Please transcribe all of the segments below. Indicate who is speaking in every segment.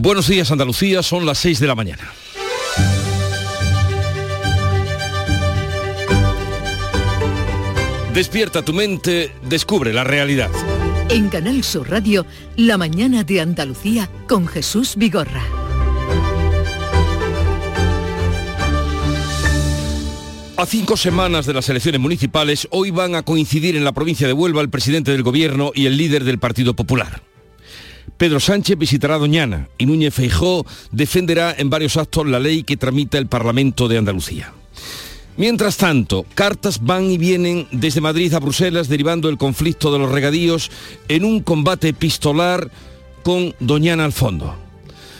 Speaker 1: Buenos días Andalucía, son las 6 de la mañana. Despierta tu mente, descubre la realidad.
Speaker 2: En Canal Sur Radio, La mañana de Andalucía con Jesús Vigorra.
Speaker 1: A cinco semanas de las elecciones municipales, hoy van a coincidir en la provincia de Huelva el presidente del gobierno y el líder del Partido Popular. Pedro Sánchez visitará Doñana y Núñez Feijó defenderá en varios actos la ley que tramita el Parlamento de Andalucía. Mientras tanto, cartas van y vienen desde Madrid a Bruselas derivando el conflicto de los regadíos en un combate epistolar con Doñana al fondo.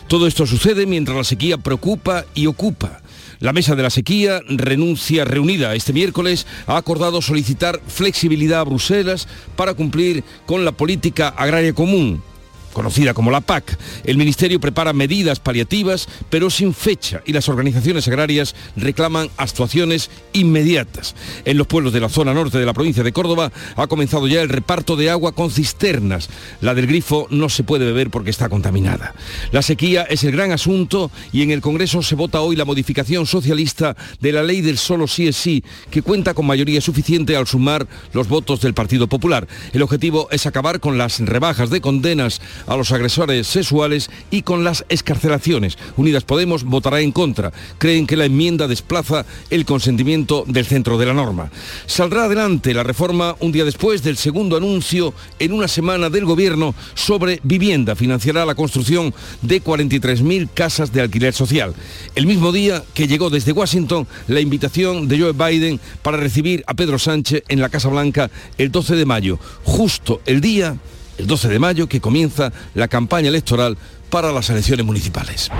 Speaker 1: Todo esto sucede mientras la sequía preocupa y ocupa. La mesa de la sequía, renuncia reunida este miércoles, ha acordado solicitar flexibilidad a Bruselas para cumplir con la política agraria común conocida como la PAC. El Ministerio prepara medidas paliativas, pero sin fecha, y las organizaciones agrarias reclaman actuaciones inmediatas. En los pueblos de la zona norte de la provincia de Córdoba ha comenzado ya el reparto de agua con cisternas. La del grifo no se puede beber porque está contaminada. La sequía es el gran asunto y en el Congreso se vota hoy la modificación socialista de la ley del solo sí es sí, que cuenta con mayoría suficiente al sumar los votos del Partido Popular. El objetivo es acabar con las rebajas de condenas a los agresores sexuales y con las escarcelaciones. Unidas Podemos votará en contra. Creen que la enmienda desplaza el consentimiento del centro de la norma. Saldrá adelante la reforma un día después del segundo anuncio en una semana del gobierno sobre vivienda. Financiará la construcción de 43.000 casas de alquiler social. El mismo día que llegó desde Washington la invitación de Joe Biden para recibir a Pedro Sánchez en la Casa Blanca el 12 de mayo, justo el día el 12 de mayo, que comienza la campaña electoral para las elecciones municipales.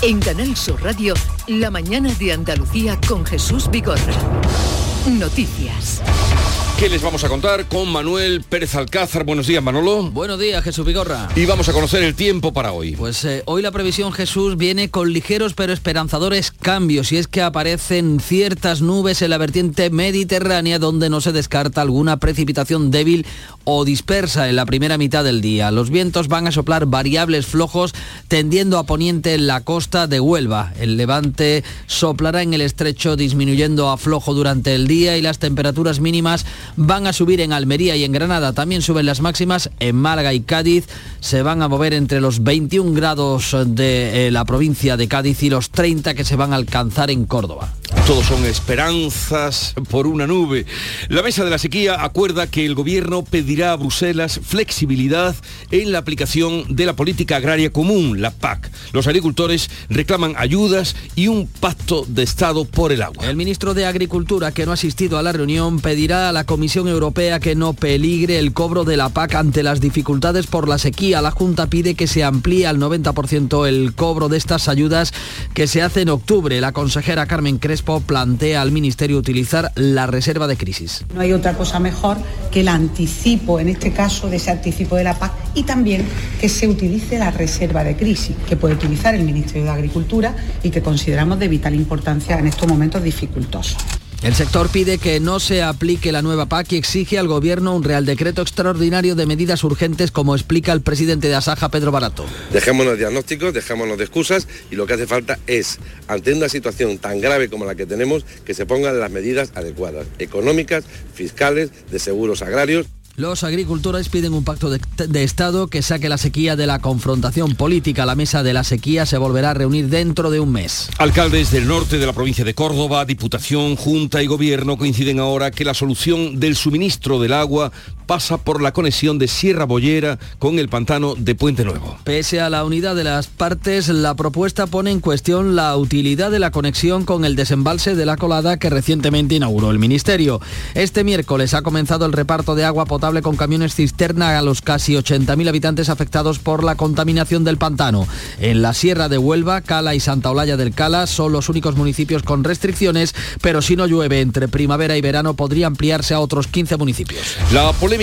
Speaker 2: En Canal Sur Radio, la mañana de Andalucía con Jesús Vigorra. Noticias.
Speaker 1: ¿Qué les vamos a contar con Manuel Pérez Alcázar? Buenos días, Manolo.
Speaker 3: Buenos días, Jesús Vigorra.
Speaker 1: Y vamos a conocer el tiempo para hoy.
Speaker 3: Pues eh, hoy la previsión, Jesús, viene con ligeros pero esperanzadores cambios y es que aparecen ciertas nubes en la vertiente mediterránea donde no se descarta alguna precipitación débil o dispersa en la primera mitad del día. Los vientos van a soplar variables flojos tendiendo a poniente en la costa de Huelva. El levante soplará en el estrecho disminuyendo a flojo durante el día y las temperaturas mínimas van a subir en Almería y en Granada. También suben las máximas en Málaga y Cádiz. Se van a mover entre los 21 grados de eh, la provincia de Cádiz y los 30 que se van a alcanzar en Córdoba.
Speaker 1: Todos son esperanzas por una nube. La mesa de la sequía acuerda que el gobierno pedirá a Bruselas flexibilidad en la aplicación de la política agraria común, la PAC. Los agricultores reclaman ayudas y un pacto de Estado por el agua.
Speaker 3: El ministro de Agricultura, que no ha asistido a la reunión, pedirá a la Comisión Europea que no peligre el cobro de la PAC ante las dificultades por la sequía. La Junta pide que se amplíe al 90% el cobro de estas ayudas que se hace en octubre. La consejera Carmen Crespo plantea al Ministerio utilizar la reserva de crisis.
Speaker 4: No hay otra cosa mejor que el anticipo, en este caso, de ese anticipo de la PAC y también que se utilice la reserva de crisis, que puede utilizar el Ministerio de Agricultura y que consideramos de vital importancia en estos momentos dificultosos.
Speaker 3: El sector pide que no se aplique la nueva PAC y exige al Gobierno un Real Decreto extraordinario de medidas urgentes, como explica el presidente de Asaja, Pedro Barato.
Speaker 5: Dejémonos de diagnósticos, dejémonos de excusas y lo que hace falta es, ante una situación tan grave como la que tenemos, que se pongan las medidas adecuadas, económicas, fiscales, de seguros agrarios.
Speaker 3: Los agricultores piden un pacto de, Estado que saque la sequía de la confrontación política. La mesa de la sequía se volverá a reunir dentro de un mes.
Speaker 1: Alcaldes del norte de la provincia de Córdoba, Diputación, Junta y Gobierno coinciden ahora que la solución del suministro del agua pasa por la conexión de Sierra Bollera con el pantano de Puente Nuevo.
Speaker 3: Pese a la unidad de las partes, la propuesta pone en cuestión la utilidad de la conexión con el desembalse de la colada que recientemente inauguró el Ministerio. Este miércoles ha comenzado el reparto de agua potable con camiones cisterna a los casi 80.000 habitantes afectados por la contaminación del pantano. En la Sierra de Huelva, Cala y Santa Olalla del Cala son los únicos municipios con restricciones, pero si no llueve entre primavera y verano podría ampliarse a otros 15 municipios.
Speaker 1: La polémica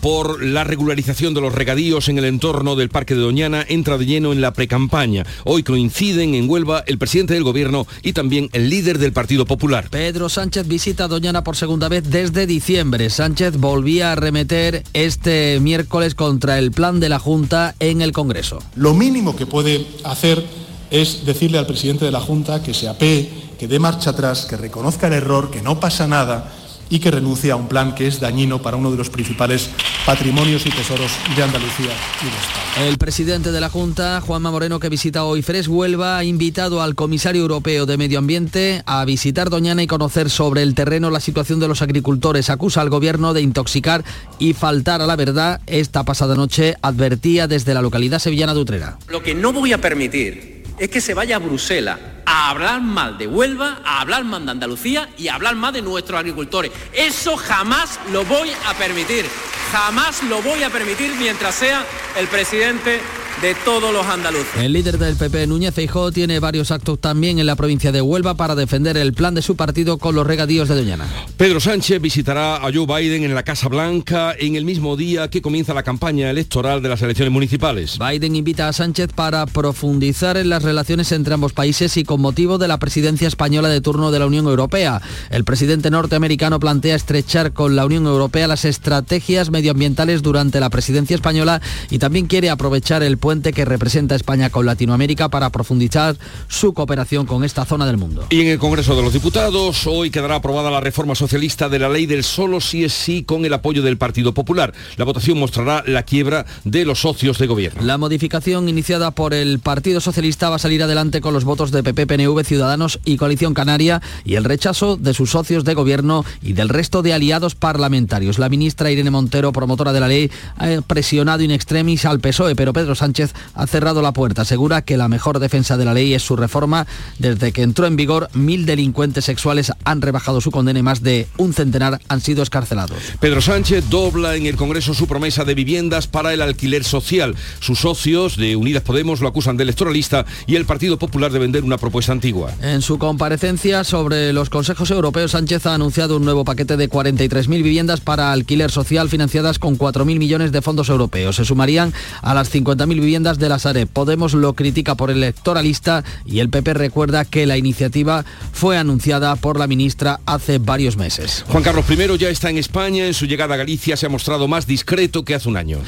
Speaker 1: por la regularización de los regadíos en el entorno del Parque de Doñana entra de lleno en la precampaña. Hoy coinciden en Huelva el presidente del gobierno y también el líder del Partido Popular.
Speaker 3: Pedro Sánchez visita Doñana por segunda vez desde diciembre. Sánchez volvía a remeter este miércoles contra el plan de la Junta en el Congreso.
Speaker 6: Lo mínimo que puede hacer es decirle al presidente de la Junta que se apee, que dé marcha atrás, que reconozca el error, que no pasa nada y que renuncie a un plan que es dañino para uno de los principales patrimonios y tesoros de Andalucía y de España.
Speaker 3: El presidente de la Junta, Juanma Moreno, que visita hoy Fres Huelva, ha invitado al comisario europeo de Medio Ambiente a visitar Doñana y conocer sobre el terreno la situación de los agricultores. Acusa al gobierno de intoxicar y faltar a la verdad. Esta pasada noche advertía desde la localidad sevillana de Utrera.
Speaker 7: Lo que no voy a permitir es que se vaya a Bruselas a hablar mal de Huelva, a hablar mal de Andalucía y a hablar mal de nuestros agricultores. Eso jamás lo voy a permitir. Jamás lo voy a permitir mientras sea el presidente de todos los andaluces.
Speaker 3: El líder del PP, Núñez Feijóo, tiene varios actos también en la provincia de Huelva para defender el plan de su partido con los regadíos de Doñana.
Speaker 1: Pedro Sánchez visitará a Joe Biden en la Casa Blanca en el mismo día que comienza la campaña electoral de las elecciones municipales.
Speaker 3: Biden invita a Sánchez para profundizar en las relaciones entre ambos países y con motivo de la presidencia española de turno de la Unión Europea. El presidente norteamericano plantea estrechar con la Unión Europea las estrategias medioambientales durante la presidencia española y también quiere aprovechar el puente que representa España con Latinoamérica para profundizar su cooperación con esta zona del mundo.
Speaker 1: Y en el Congreso de los Diputados hoy quedará aprobada la reforma socialista de la ley del solo sí es sí con el apoyo del Partido Popular. La votación mostrará la quiebra de los socios de gobierno.
Speaker 3: La modificación iniciada por el Partido Socialista va a salir adelante con los votos de PP, PNV, Ciudadanos y Coalición Canaria y el rechazo de sus socios de gobierno y del resto de aliados parlamentarios. La ministra Irene Montero, promotora de la ley, ha presionado in extremis al PSOE, pero Pedro Sánchez ha cerrado la puerta. Asegura que la mejor defensa de la ley es su reforma. Desde que entró en vigor, mil delincuentes sexuales han rebajado su condena y más de un centenar han sido escarcelados.
Speaker 1: Pedro Sánchez dobla en el Congreso su promesa de viviendas para el alquiler social. Sus socios de Unidas Podemos lo acusan de electoralista y el Partido Popular de vender una propuesta antigua.
Speaker 3: En su comparecencia sobre los consejos europeos, Sánchez ha anunciado un nuevo paquete de 43.000 viviendas para alquiler social financiadas con 4.000 millones de fondos europeos. Se sumarían a las 50.000 viviendas de la Sareb. Podemos lo critica por electoralista y el PP recuerda que la iniciativa fue anunciada por la ministra hace varios meses.
Speaker 1: Juan Carlos I ya está en España. En su llegada a Galicia se ha mostrado más discreto que hace un año.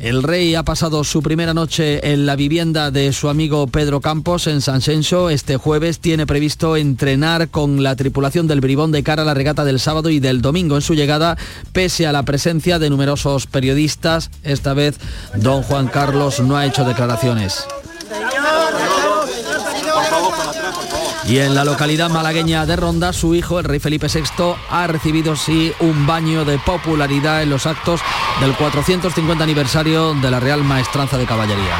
Speaker 3: El rey ha pasado su primera noche en la vivienda de su amigo Pedro Campos en San Senso. Este jueves tiene previsto entrenar con la tripulación del Bribón de cara a la regata del sábado y del domingo. En su llegada, pese a la presencia de numerosos periodistas, esta vez don Juan Carlos no ha hecho declaraciones. Y en la localidad malagueña de Ronda, su hijo, el rey Felipe VI, ha recibido sí un baño de popularidad en los actos del 450 aniversario de la Real Maestranza de Caballería.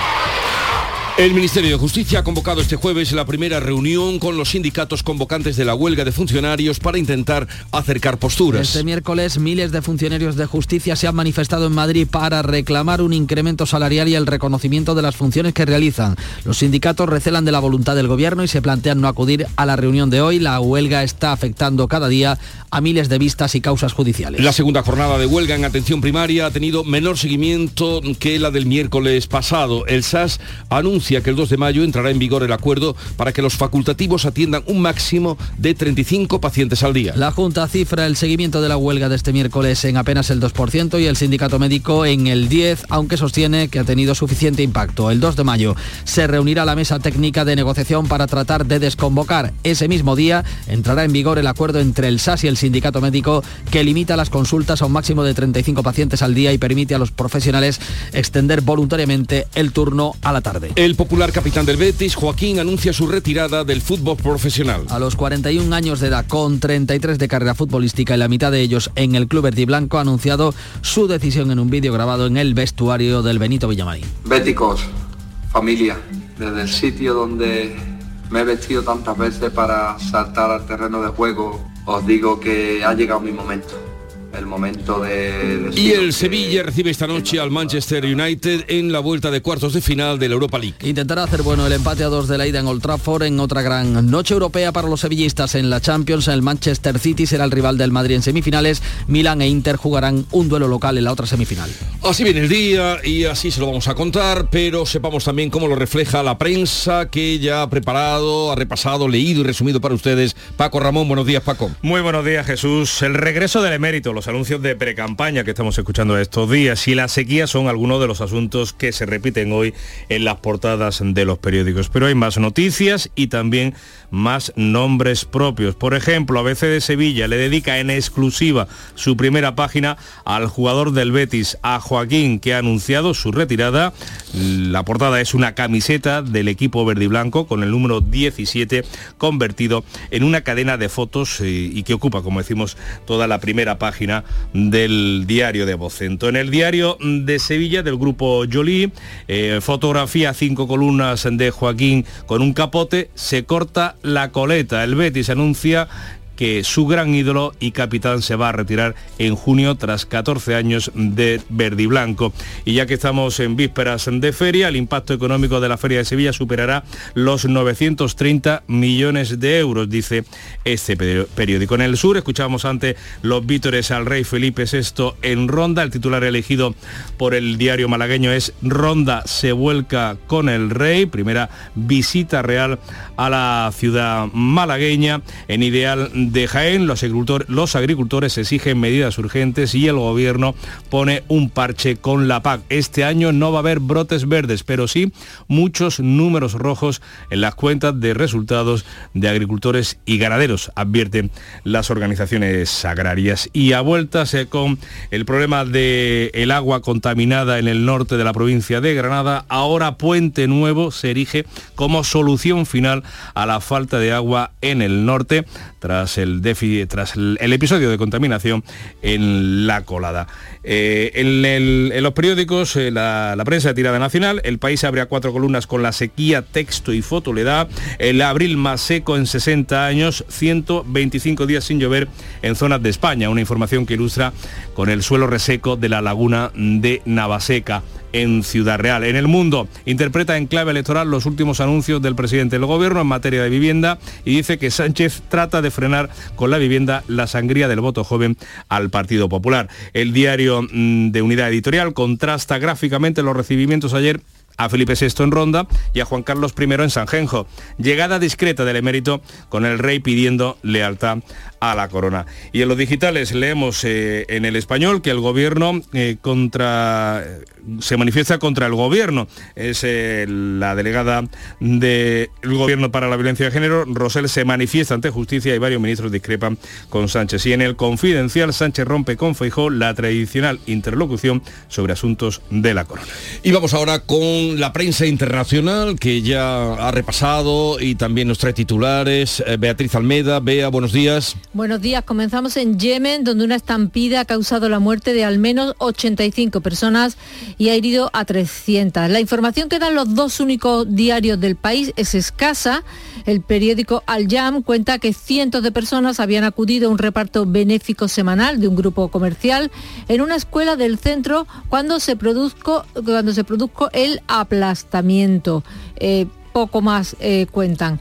Speaker 1: El Ministerio de Justicia ha convocado este jueves la primera reunión con los sindicatos convocantes de la huelga de funcionarios para intentar acercar posturas.
Speaker 3: Este miércoles miles de funcionarios de justicia se han manifestado en Madrid para reclamar un incremento salarial y el reconocimiento de las funciones que realizan. Los sindicatos recelan de la voluntad del gobierno y se plantean no acudir a la reunión de hoy. La huelga está afectando cada día a miles de vistas y causas judiciales.
Speaker 1: La segunda jornada de huelga en atención primaria ha tenido menor seguimiento que la del miércoles pasado. El SAS anuncia que el 2 de mayo entrará en vigor el acuerdo para que los facultativos atiendan un máximo de 35 pacientes al día.
Speaker 3: La Junta cifra el seguimiento de la huelga de este miércoles en apenas el 2% y el sindicato médico en el 10%, aunque sostiene que ha tenido suficiente impacto. El 2 de mayo se reunirá la mesa técnica de negociación para tratar de desconvocar. Ese mismo día entrará en vigor el acuerdo entre el SAS y el sindicato médico que limita las consultas a un máximo de 35 pacientes al día y permite a los profesionales extender voluntariamente el turno a la tarde.
Speaker 1: El popular capitán del Betis, Joaquín, anuncia su retirada del fútbol profesional.
Speaker 3: A los 41 años de edad, con 33 de carrera futbolística y la mitad de ellos en el club verde y blanco, ha anunciado su decisión en un vídeo grabado en el vestuario del Benito Villamarín.
Speaker 8: Béticos, familia, desde el sitio donde me he vestido tantas veces para saltar al terreno de juego, os digo que ha llegado mi momento.
Speaker 7: El momento de...
Speaker 1: y el Sevilla recibe esta noche al Manchester United en la vuelta de cuartos de final de la Europa League.
Speaker 3: Intentará hacer bueno el empate a dos de la ida en Old Trafford en otra gran noche europea para los sevillistas en la Champions. El Manchester City será el rival del Madrid en semifinales. Milán e Inter jugarán un duelo local en la otra semifinal.
Speaker 1: Así viene el día y así se lo vamos a contar, pero sepamos también cómo lo refleja la prensa que ya ha preparado, ha repasado, leído y resumido para ustedes. Paco Ramón, buenos días Paco.
Speaker 9: Muy buenos días Jesús. El regreso del emérito los anuncios de precampaña que estamos escuchando estos días y la sequía son algunos de los asuntos que se repiten hoy en las portadas de los periódicos. Pero hay más noticias y también más nombres propios. Por ejemplo, ABC de Sevilla le dedica en exclusiva su primera página al jugador del Betis, a Joaquín, que ha anunciado su retirada. La portada es una camiseta del equipo verde y blanco con el número 17 convertido en una cadena de fotos eh, y que ocupa, como decimos, toda la primera página del diario de Vocento. En el diario de Sevilla del grupo Jolie, eh, fotografía cinco columnas de Joaquín con un capote, se corta la coleta. El Betis anuncia que su gran ídolo y capitán se va a retirar en junio tras 14 años de verde y blanco. Y ya que estamos en vísperas de feria, el impacto económico de la Feria de Sevilla superará los 930 millones de euros, dice este periódico. En el sur escuchábamos antes los vítores al rey Felipe VI en Ronda. El titular elegido por el diario malagueño es Ronda se vuelca con el rey. Primera visita real a la ciudad malagueña en ideal de Jaén, los agricultores, exigen medidas urgentes y el gobierno pone un parche con la PAC. Este año no va a haber brotes verdes, pero sí muchos números rojos en las cuentas de resultados de agricultores y ganaderos, advierten las organizaciones agrarias. Y a vueltas eh, con el problema del el agua contaminada en el norte de la provincia de Granada, ahora Puente Nuevo se erige como solución final a la falta de agua en el norte tras el, tras el, episodio de contaminación en la colada. Eh, en, los periódicos, eh, la, prensa de tirada nacional, el país abre a cuatro columnas con la sequía, texto y foto le da, el abril más seco en 60 años, 125 días sin llover en zonas de España, una información que ilustra con el suelo reseco de la laguna de Navaseca en Ciudad Real. En el mundo interpreta en clave electoral los últimos anuncios del presidente del gobierno en materia de vivienda y dice que Sánchez trata de frenar con la vivienda la sangría del voto joven al Partido Popular. El diario mm, de Unidad Editorial contrasta gráficamente los recibimientos ayer a Felipe VI en Ronda y a Juan Carlos I en Sanjenjo. Llegada discreta del emérito con el rey pidiendo lealtad a la corona. Y en los digitales leemos eh, en el español que el gobierno eh, contra se manifiesta contra el gobierno. Es eh, la delegada del gobierno para la violencia de género, Rosel, se manifiesta ante justicia y varios ministros discrepan con Sánchez. Y en el confidencial, Sánchez rompe con Feijó la tradicional interlocución sobre asuntos de la corona.
Speaker 1: Y vamos ahora con la prensa internacional que ya ha repasado y también nos trae titulares. Eh, Beatriz Almeda, Bea, buenos días.
Speaker 10: Buenos días, comenzamos en Yemen, donde una estampida ha causado la muerte de al menos 85 personas y ha herido a 300. La información que dan los dos únicos diarios del país es escasa. El periódico Al Yam cuenta que cientos de personas habían acudido a un reparto benéfico semanal de un grupo comercial en una escuela del centro cuando se produjo, cuando se el aplastamiento. Eh, poco más eh, cuentan.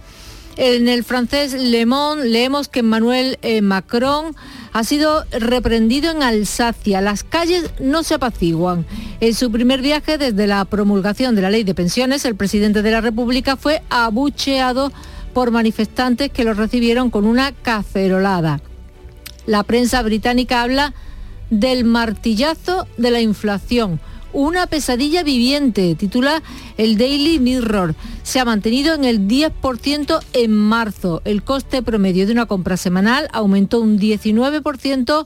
Speaker 10: En el francés Le Monde leemos que Emmanuel eh, Macron ha sido reprendido en Alsacia. Las calles no se apaciguan. En su primer viaje desde la promulgación de la ley de pensiones, el presidente de la República fue abucheado por manifestantes que lo recibieron con una cacerolada. La prensa británica habla del martillazo de la inflación una pesadilla viviente, titula el Daily Mirror. Se ha mantenido en el 10% en marzo. El coste promedio de una compra semanal aumentó un 19%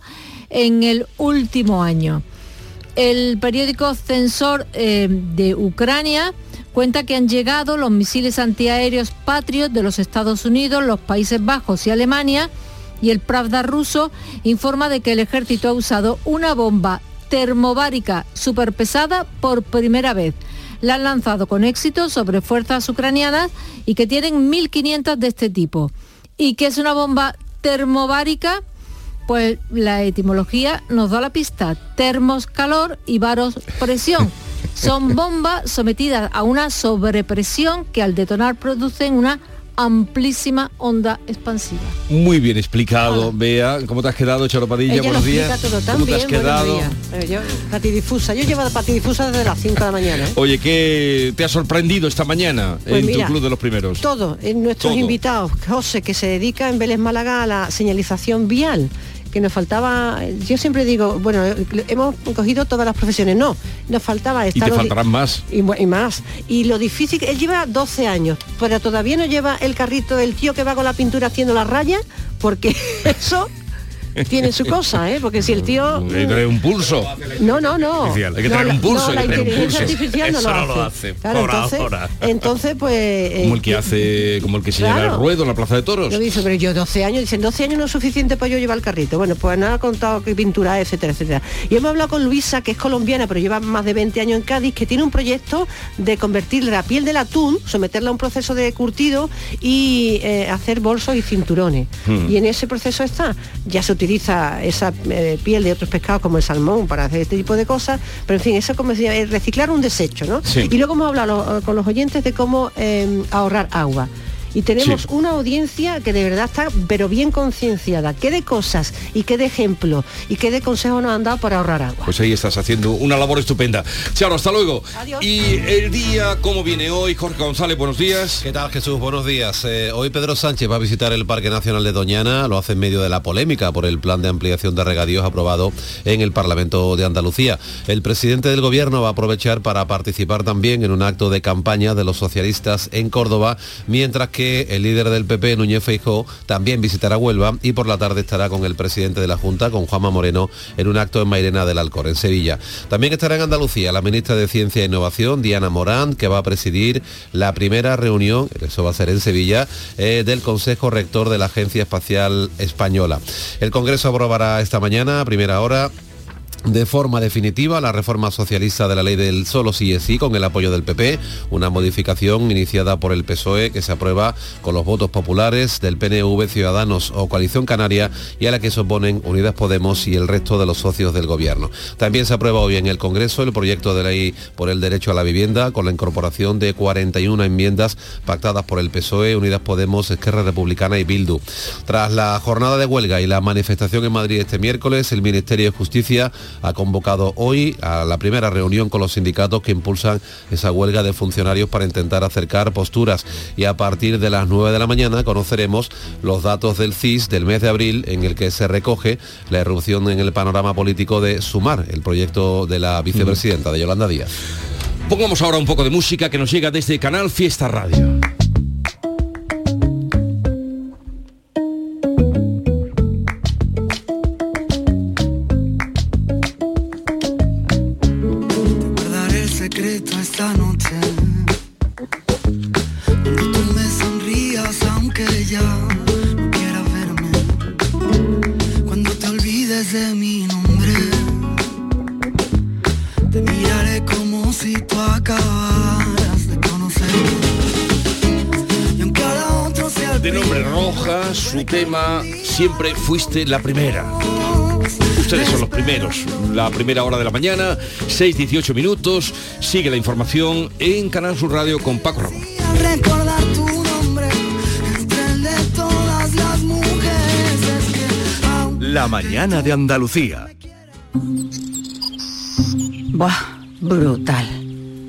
Speaker 10: en el último año. El periódico Censor eh, de Ucrania cuenta que han llegado los misiles antiaéreos Patriot de los Estados Unidos, los Países Bajos y Alemania y el Pravda ruso informa de que el ejército ha usado una bomba termobárica superpesada por primera vez. La han lanzado con éxito sobre fuerzas ucranianas y que tienen 1.500 de este tipo. ¿Y qué es una bomba termobárica?
Speaker 11: Pues la etimología nos da la pista. Termos, calor y varos, presión. Son bombas sometidas a una sobrepresión que al detonar producen una amplísima onda expansiva.
Speaker 1: Muy bien explicado, Bea. ¿Cómo te has quedado, Charo Padilla?
Speaker 12: Ella
Speaker 1: Buenos días.
Speaker 12: todo tan
Speaker 1: ¿Cómo te has
Speaker 12: bien,
Speaker 1: quedado?
Speaker 12: Eh, Yo, patidifusa. Yo llevo patidifusa desde las 5 de la mañana. ¿eh?
Speaker 1: Oye, ¿qué te ha sorprendido esta mañana
Speaker 12: Pues
Speaker 1: en
Speaker 12: mira,
Speaker 1: tu club de los primeros?
Speaker 12: Todo, en nuestros
Speaker 1: Todo.
Speaker 12: invitados, José, que se dedica en Vélez Málaga a la señalización vial que nos faltaba, yo siempre digo, bueno, hemos cogido todas las profesiones, no, nos faltaba
Speaker 1: Y
Speaker 12: esta
Speaker 1: te
Speaker 12: lo di-
Speaker 1: faltarán más.
Speaker 12: y, y más. Y lo difícil, él lleva 12 años, pero todavía no lleva el carrito del tío que va con la pintura haciendo las rayas, porque eso tiene su cosa, ¿eh? Porque si el tío...
Speaker 1: Tener un pulso.
Speaker 12: No, no, no.
Speaker 1: Hay que
Speaker 12: No, la-
Speaker 1: un pulso,
Speaker 12: no, la inteligencia artificial no, lo,
Speaker 1: no
Speaker 12: hace.
Speaker 1: lo hace,
Speaker 12: Claro,
Speaker 1: por
Speaker 12: entonces,
Speaker 1: ahora.
Speaker 12: entonces, pues... eh,
Speaker 1: Como el que hace, como el que se lleva
Speaker 12: Claro.
Speaker 1: el ruedo en la plaza de toros.
Speaker 12: Yo dice, pero yo 12 años, dicen 12 años no es suficiente para yo llevar el carrito. Bueno, pues nada, ha contado que pintura, etcétera, etcétera. Y hemos hablado con Luisa, que es colombiana, pero lleva más de 20 años en Cádiz, que tiene un proyecto de convertir la piel del atún, someterla a un proceso de curtido y eh, hacer bolsos y cinturones.
Speaker 13: Hmm.
Speaker 12: Y en ese proceso está, ya se utiliza esa eh, piel de otros pescados como el salmón para hacer este tipo de cosas, pero en fin, eso como es reciclar un desecho, ¿no?
Speaker 13: Sí.
Speaker 12: Y luego hemos hablado eh, con los oyentes de cómo eh, ahorrar agua. Y tenemos
Speaker 1: Sí.
Speaker 12: una audiencia que de verdad está, pero bien concienciada. ¿Qué de cosas y qué de ejemplos y qué de consejos nos han dado para ahorrar agua?
Speaker 1: Pues ahí estás haciendo una labor estupenda. Charo, hasta luego. Y el día, ¿cómo viene hoy? Jorge González, buenos días.
Speaker 14: ¿Qué tal Jesús? Buenos días. Eh, hoy Pedro Sánchez va a visitar el Parque Nacional de Doñana, lo hace en medio de la polémica por el plan de ampliación de regadíos aprobado en el Parlamento de Andalucía. El presidente del gobierno va a aprovechar para participar también en un acto de campaña de los socialistas en Córdoba, mientras que el líder del PP, Núñez Feijóo, también visitará Huelva y por la tarde estará con el presidente de la Junta, con Juanma Moreno, en un acto en Mairena del Alcor, en Sevilla. También estará en Andalucía la ministra de Ciencia e Innovación, Diana Morán, que va a presidir la primera reunión, eso va a ser en Sevilla, eh, del Consejo Rector de la Agencia Espacial Española. El Congreso aprobará esta mañana, a primera hora, de forma definitiva la reforma socialista de la ley del solo sí es sí con el apoyo del PP, una modificación iniciada por el PSOE que se aprueba con los votos populares del PNV, Ciudadanos o Coalición Canaria y a la que se oponen Unidas Podemos y el resto de los socios del gobierno. También se aprueba hoy en el Congreso el proyecto de ley por el derecho a la vivienda con la incorporación de 41 enmiendas pactadas por el PSOE, Unidas Podemos, Esquerra Republicana y Bildu. Tras la jornada de huelga y la manifestación en Madrid este miércoles, el Ministerio de Justicia ha convocado hoy a la primera reunión con los sindicatos que impulsan esa huelga de funcionarios para intentar acercar posturas y a partir de las 9 de la mañana conoceremos los datos del CIS del mes de abril en el que se recoge la erupción en el panorama político de Sumar, el proyecto de la vicepresidenta de Yolanda Díaz.
Speaker 1: Pongamos ahora un poco de música que nos llega desde Canal Fiesta Radio. Siempre fuiste la primera. Ustedes son los primeros. La primera hora de la mañana, 6.18 minutos. Sigue la información en Canal Sur Radio con Paco Ramón.
Speaker 15: La mañana de Andalucía.
Speaker 16: Buah, brutal.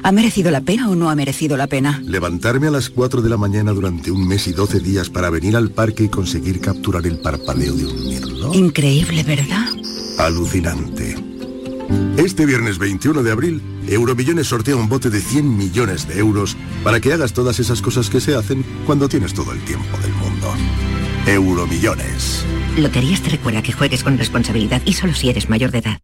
Speaker 16: ¿Ha merecido la pena o no ha merecido la pena?
Speaker 17: Levantarme a las 4 de la mañana durante un mes y 12 días para venir al parque y conseguir capturar el parpadeo de un mirlo.
Speaker 16: Increíble, ¿verdad?
Speaker 17: Alucinante. Este viernes 21 de abril, Euromillones sortea un bote de 100 millones de euros para que hagas todas esas cosas que se hacen cuando tienes todo el tiempo del mundo. Euromillones.
Speaker 18: Loterías te recuerda que juegues con responsabilidad y solo si eres mayor de edad.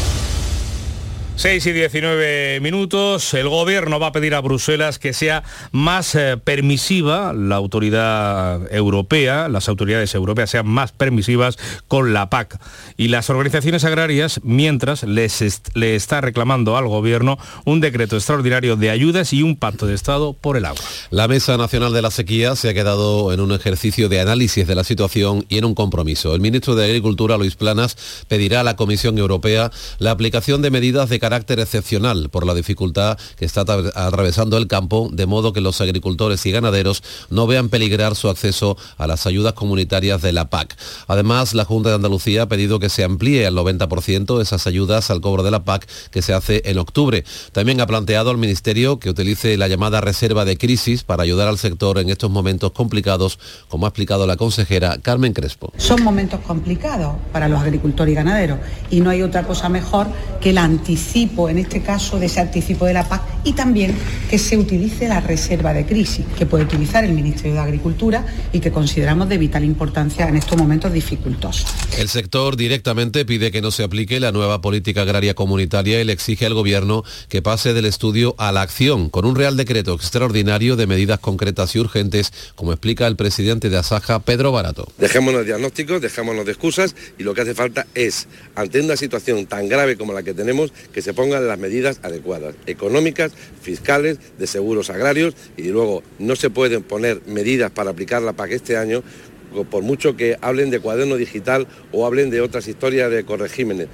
Speaker 9: 6 y 19 minutos. El gobierno va a pedir a Bruselas que sea más eh, permisiva la autoridad europea, las autoridades europeas sean más permisivas con la PAC. Y las organizaciones agrarias, mientras les le está reclamando al gobierno un decreto extraordinario de ayudas y un pacto de Estado por el agua.
Speaker 14: La Mesa Nacional de la Sequía se ha quedado en un ejercicio de análisis de la situación y en un compromiso. El ministro de Agricultura, Luis Planas, pedirá a la Comisión Europea la aplicación de medidas de carácter excepcional por la dificultad que está atravesando el campo, de modo que los agricultores y ganaderos no vean peligrar su acceso a las ayudas comunitarias de la PAC. Además, la Junta de Andalucía ha pedido que se amplíe al 90% esas ayudas al cobro de la PAC que se hace en octubre. También ha planteado al Ministerio que utilice la llamada reserva de crisis para ayudar al sector en estos momentos complicados, como ha explicado la consejera Carmen Crespo.
Speaker 4: Son momentos complicados para los agricultores y ganaderos y no hay otra cosa mejor que el anticipo en este caso de ese anticipo de la PAC y también que se utilice la reserva de crisis que puede utilizar el Ministerio de Agricultura y que consideramos de vital importancia en estos momentos dificultosos.
Speaker 14: El sector directamente pide que no se aplique la nueva política agraria comunitaria y le exige al Gobierno que pase del estudio a la acción con un Real Decreto extraordinario de medidas concretas y urgentes, como explica el presidente de Asaja, Pedro Barato.
Speaker 5: Dejémonos de diagnósticos, dejémonos de excusas y lo que hace falta es, ante una situación tan grave como la que tenemos, que se pongan las medidas adecuadas, económicas, fiscales, de seguros agrarios y luego no se pueden poner medidas para aplicar la PAC este año por mucho que hablen de cuaderno digital o hablen de otras historias de corregímenes.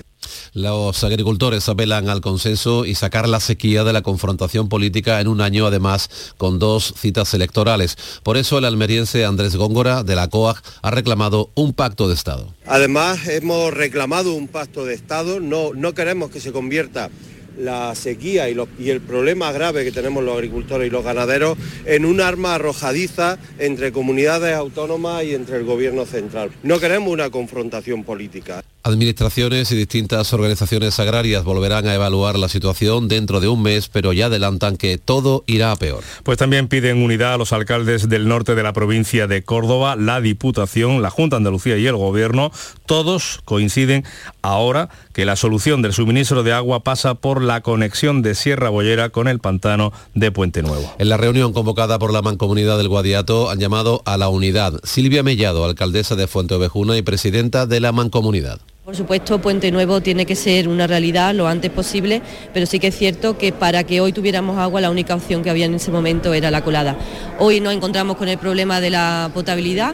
Speaker 14: Los agricultores apelan al consenso y sacar la sequía de la confrontación política en un año, además, con dos citas electorales. Por eso el almeriense Andrés Góngora, de la COAG, ha reclamado un pacto de Estado.
Speaker 19: Además, hemos reclamado un pacto de Estado. No, no queremos que se convierta la sequía y, y, el problema grave que tenemos los agricultores y los ganaderos en un arma arrojadiza entre comunidades autónomas y entre el gobierno central. No queremos una confrontación política.
Speaker 14: Administraciones y distintas organizaciones agrarias volverán a evaluar la situación dentro de un mes, pero ya adelantan que todo irá a peor.
Speaker 9: Pues también piden unidad a los alcaldes del norte de la provincia de Córdoba, la Diputación, la Junta de Andalucía y el Gobierno. Todos coinciden ahora que la solución del suministro de agua pasa por la conexión de Sierra Bollera con el pantano de Puente Nuevo.
Speaker 14: En la reunión convocada por la Mancomunidad del Guadiato han llamado a la unidad. Silvia Mellado, alcaldesa de Fuente Ovejuna y presidenta de la Mancomunidad.
Speaker 20: Por supuesto, Puente Nuevo tiene que ser una realidad lo antes posible, pero sí que es cierto que para que hoy tuviéramos agua la única opción que había en ese momento era la colada. Hoy nos encontramos con el problema de la potabilidad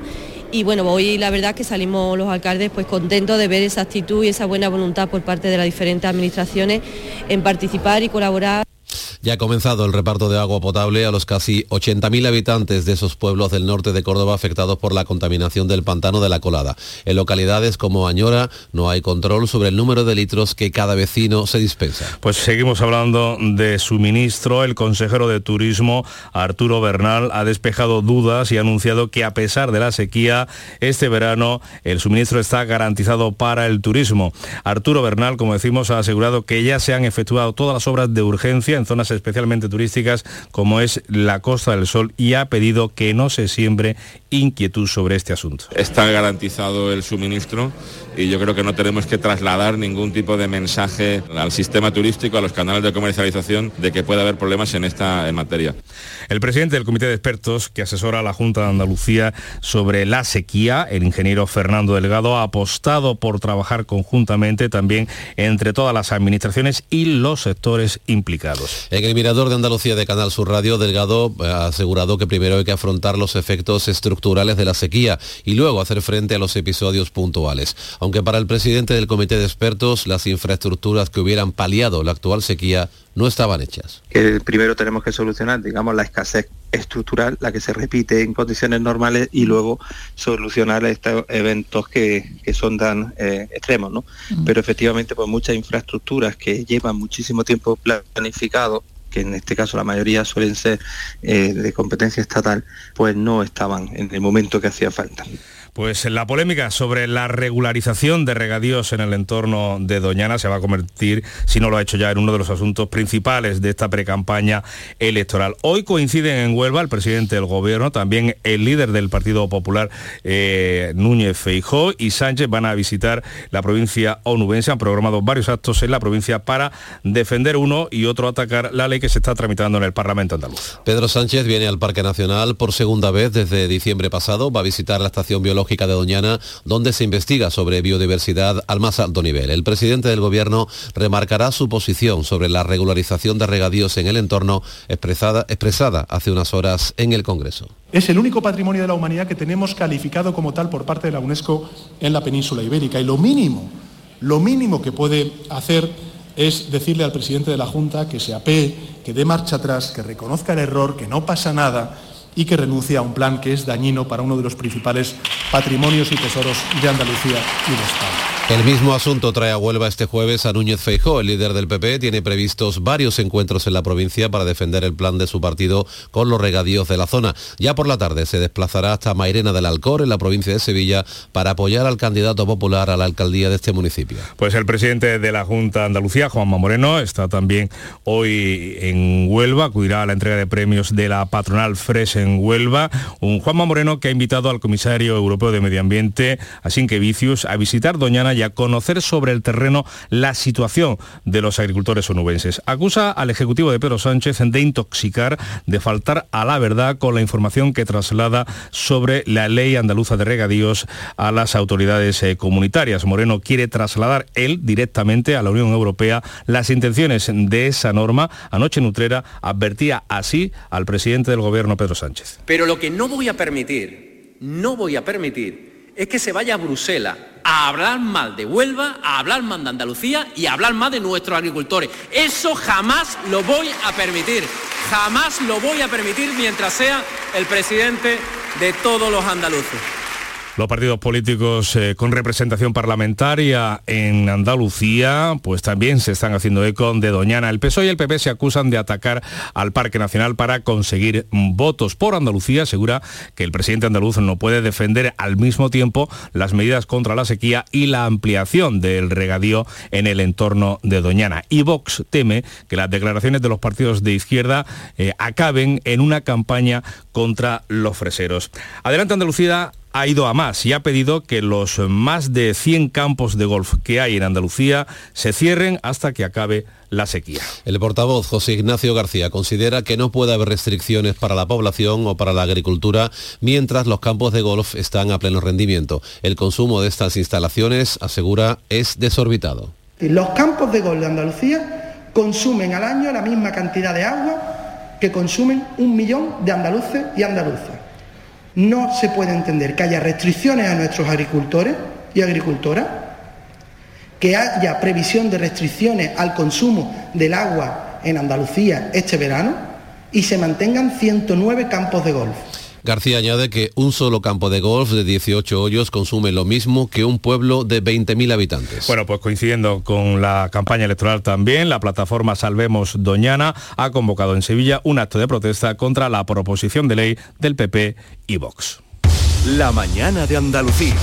Speaker 20: y bueno, hoy la verdad que salimos los alcaldes pues contentos de ver esa actitud y esa buena voluntad por parte de las diferentes administraciones en participar y colaborar.
Speaker 14: Ya ha comenzado el reparto de agua potable a los casi 80.000 habitantes de esos pueblos del norte de Córdoba afectados por la contaminación del pantano de la colada. En localidades como Añora no hay control sobre el número de litros que cada vecino se dispensa.
Speaker 9: Pues seguimos hablando de suministro. El consejero de Turismo, Arturo Bernal, ha despejado dudas y ha anunciado que a pesar de la sequía, este verano el suministro está garantizado para el turismo. Arturo Bernal, como decimos, ha asegurado que ya se han efectuado todas las obras de urgencia en zonas especialmente turísticas como es la Costa del Sol y ha pedido que no se siembre inquietud sobre este asunto.
Speaker 21: Está garantizado el suministro y yo creo que no tenemos que trasladar ningún tipo de mensaje al sistema turístico, a los canales de comercialización de que pueda haber problemas en esta materia.
Speaker 9: El presidente del Comité de Expertos que asesora a la Junta de Andalucía sobre la sequía, el ingeniero Fernando Delgado, ha apostado por trabajar conjuntamente también entre todas las administraciones y los sectores implicados.
Speaker 14: En el Mirador de Andalucía de Canal Sur Radio, Delgado ha asegurado que primero hay que afrontar los efectos estructurales de la sequía y luego hacer frente a los episodios puntuales aunque para el presidente del comité de expertos las infraestructuras que hubieran paliado la actual sequía no estaban hechas.
Speaker 22: primero tenemos que solucionar, digamos, la escasez estructural, la que se repite en condiciones normales, y luego solucionar estos eventos que, son tan eh, extremos, ¿no? Pero efectivamente, pues muchas infraestructuras que llevan muchísimo tiempo planificado que en este caso la mayoría suelen ser eh, de competencia estatal, pues no estaban en el momento que hacía falta.
Speaker 9: Pues la polémica sobre la regularización de regadíos en el entorno de Doñana se va a convertir, si no lo ha hecho ya, en uno de los asuntos principales de esta precampaña electoral. Hoy coinciden en Huelva el presidente del gobierno, también el líder del Partido Popular, eh, Núñez Feijó, y Sánchez van a visitar la provincia onubense. Han programado varios actos en la provincia para defender uno y otro atacar la ley que se está tramitando en el Parlamento andaluz.
Speaker 14: Pedro Sánchez viene al Parque Nacional por segunda vez desde diciembre pasado. Va a visitar la estación biológica de Doñana, donde se investiga sobre biodiversidad al más alto nivel. El presidente del gobierno remarcará su posición sobre la regularización de regadíos en el entorno expresada, expresada hace unas horas en el Congreso.
Speaker 23: Es el único patrimonio de la humanidad que tenemos calificado como tal por parte de la UNESCO en la península ibérica. Y lo mínimo, lo mínimo que puede hacer es decirle al presidente de la Junta que se apee, que dé marcha atrás, que reconozca el error, que no pasa nada y que renuncie a un plan que es dañino para uno de los principales patrimonios y tesoros de Andalucía y de España.
Speaker 14: El mismo asunto trae a Huelva este jueves a Núñez Feijó. El líder del PP tiene previstos varios encuentros en la provincia para defender el plan de su partido con los regadíos de la zona. Ya por la tarde se desplazará hasta Mairena del Alcor, en la provincia de Sevilla, para apoyar al candidato popular a la alcaldía de este municipio.
Speaker 9: Pues el presidente de la Junta de Andalucía, Juanma Moreno, está también hoy en Huelva, acudirá a la entrega de premios de la patronal Fresh en Huelva. Un Juanma Moreno que ha invitado al comisario europeo de Medio Ambiente, a Vicius, a visitar Doñana a conocer sobre el terreno la situación de los agricultores onubenses. Acusa al Ejecutivo de Pedro Sánchez de intoxicar, de faltar a la verdad con la información que traslada sobre la ley andaluza de regadíos a las autoridades eh, comunitarias. Moreno quiere trasladar él directamente a la Unión Europea las intenciones de esa norma. Anoche Nutrera advertía así al presidente del gobierno Pedro Sánchez.
Speaker 24: Pero lo que no voy a permitir, no voy a permitir, es que se vaya a Bruselas a hablar mal de Huelva, a hablar mal de Andalucía y a hablar mal de nuestros agricultores. Eso jamás lo voy a permitir. Jamás lo voy a permitir mientras sea el presidente de todos los andaluces.
Speaker 9: Los partidos políticos eh, con representación parlamentaria en Andalucía, pues también se están haciendo eco de Doñana. El PSOE y el PP se acusan de atacar al Parque Nacional para conseguir votos. Por Andalucía asegura que el presidente andaluz no puede defender al mismo tiempo las medidas contra la sequía y la ampliación del regadío en el entorno de Doñana. Y Vox teme que las declaraciones de los partidos de izquierda eh, acaben en una campaña contra los freseros. Adelante Andalucía ha ido a más y ha pedido que los más de 100 campos de golf que hay en Andalucía se cierren hasta que acabe la sequía.
Speaker 14: El portavoz José Ignacio García considera que no puede haber restricciones para la población o para la agricultura mientras los campos de golf están a pleno rendimiento. El consumo de estas instalaciones, asegura, es desorbitado.
Speaker 25: Los campos de golf de Andalucía consumen al año la misma cantidad de agua que consumen un millón de andaluces y andaluzas. No se puede entender que haya restricciones a nuestros agricultores y agricultoras, que haya previsión de restricciones al consumo del agua en Andalucía este verano y se mantengan 109 campos de golf.
Speaker 14: García añade que un solo campo de golf de 18 hoyos consume lo mismo que un pueblo de 20.000 habitantes.
Speaker 9: Bueno, pues coincidiendo con la campaña electoral también, la plataforma Salvemos Doñana ha convocado en Sevilla un acto de protesta contra la proposición de ley del PP y Vox.
Speaker 15: La mañana de Andalucía.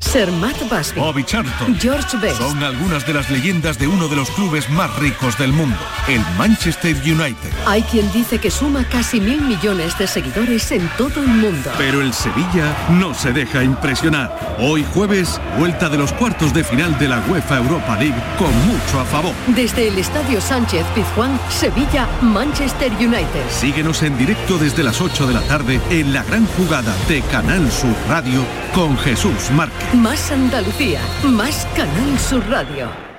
Speaker 2: Sermat Basbi,
Speaker 26: Bobby Charlton,
Speaker 2: George Best.
Speaker 26: Son algunas de las leyendas de uno de los clubes más ricos del mundo, el Manchester United.
Speaker 2: Hay quien dice que suma casi mil millones de seguidores en todo el mundo.
Speaker 26: Pero el Sevilla no se deja impresionar. Hoy jueves, vuelta de los cuartos de final de la UEFA Europa League con mucho a favor.
Speaker 2: Desde el Estadio Sánchez Pizjuán, Sevilla, Manchester United.
Speaker 26: Síguenos en directo desde las 8 de la tarde en la gran jugada de Canal Sur Radio con Jesús Márquez.
Speaker 2: Más Andalucía, más Canal Sur Radio.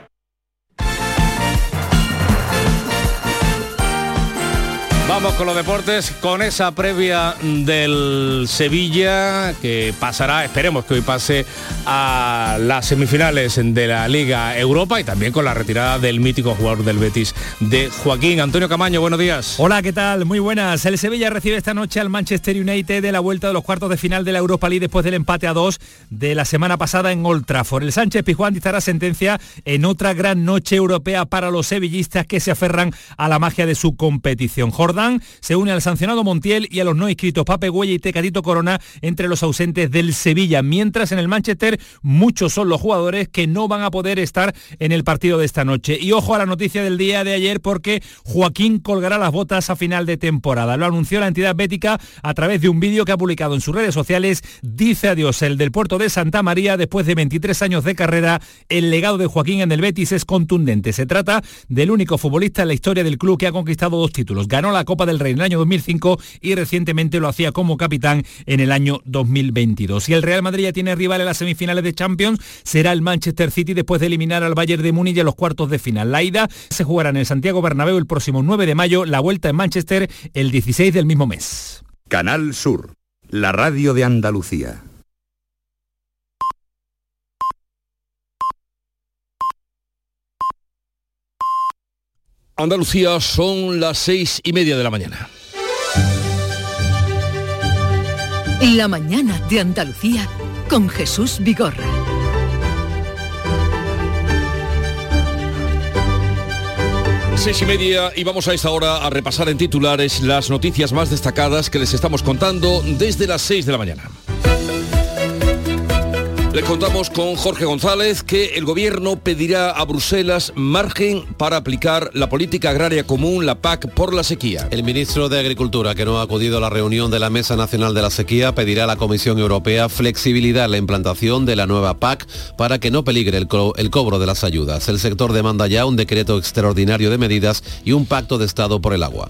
Speaker 9: Vamos con los deportes, con esa previa del Sevilla que pasará, esperemos que hoy pase a las semifinales de la Liga Europa y también con la retirada del mítico jugador del Betis de Joaquín. Antonio Camaño, buenos días.
Speaker 27: Hola, ¿qué tal? Muy buenas. El Sevilla recibe esta noche al Manchester United de la vuelta de los cuartos de final de la Europa League después del empate a dos de la semana pasada en Old Trafford. El Sánchez Pizjuán dictará sentencia en otra gran noche europea para los sevillistas que se aferran a la magia de su competición. Jordan Se une al sancionado Montiel y a los no inscritos Pape Güella y Tecatito Corona entre los ausentes del Sevilla, mientras en el Manchester muchos son los jugadores que no van a poder estar en el partido de esta noche. Y ojo a la noticia del día de ayer porque Joaquín colgará las botas a final de temporada. Lo anunció la entidad bética a través de un vídeo que ha publicado en sus redes sociales. Dice adiós el del puerto de Santa María después de 23 años de carrera. El legado de Joaquín en el Betis es contundente. Se trata del único futbolista en la historia del club que ha conquistado dos títulos. Ganó la Copa del Rey en el año 2005 y recientemente lo hacía como capitán en el año 2022. Y el Real Madrid ya tiene rival en las semifinales de Champions. Será el Manchester City después de eliminar al Bayern de Múnich en los cuartos de final. La ida se jugará en el Santiago Bernabéu el próximo 9 de mayo, la vuelta en Manchester el 16 del mismo mes.
Speaker 28: Canal Sur, la radio de Andalucía.
Speaker 1: Andalucía son las seis y media de la mañana.
Speaker 2: La mañana de Andalucía con Jesús Vigorra.
Speaker 1: Seis y media y vamos a esta hora a repasar en titulares las noticias más destacadas que les estamos contando desde las seis de la mañana. Les contamos con Jorge González que el gobierno pedirá a Bruselas margen para aplicar la política agraria común, la PAC, por la sequía.
Speaker 14: El ministro de Agricultura, que no ha acudido a la reunión de la Mesa Nacional de la Sequía, pedirá a la Comisión Europea flexibilidad en la implantación de la nueva PAC para que no peligre el, co el cobro de las ayudas. El sector demanda ya un decreto extraordinario de medidas y un pacto de Estado por el agua.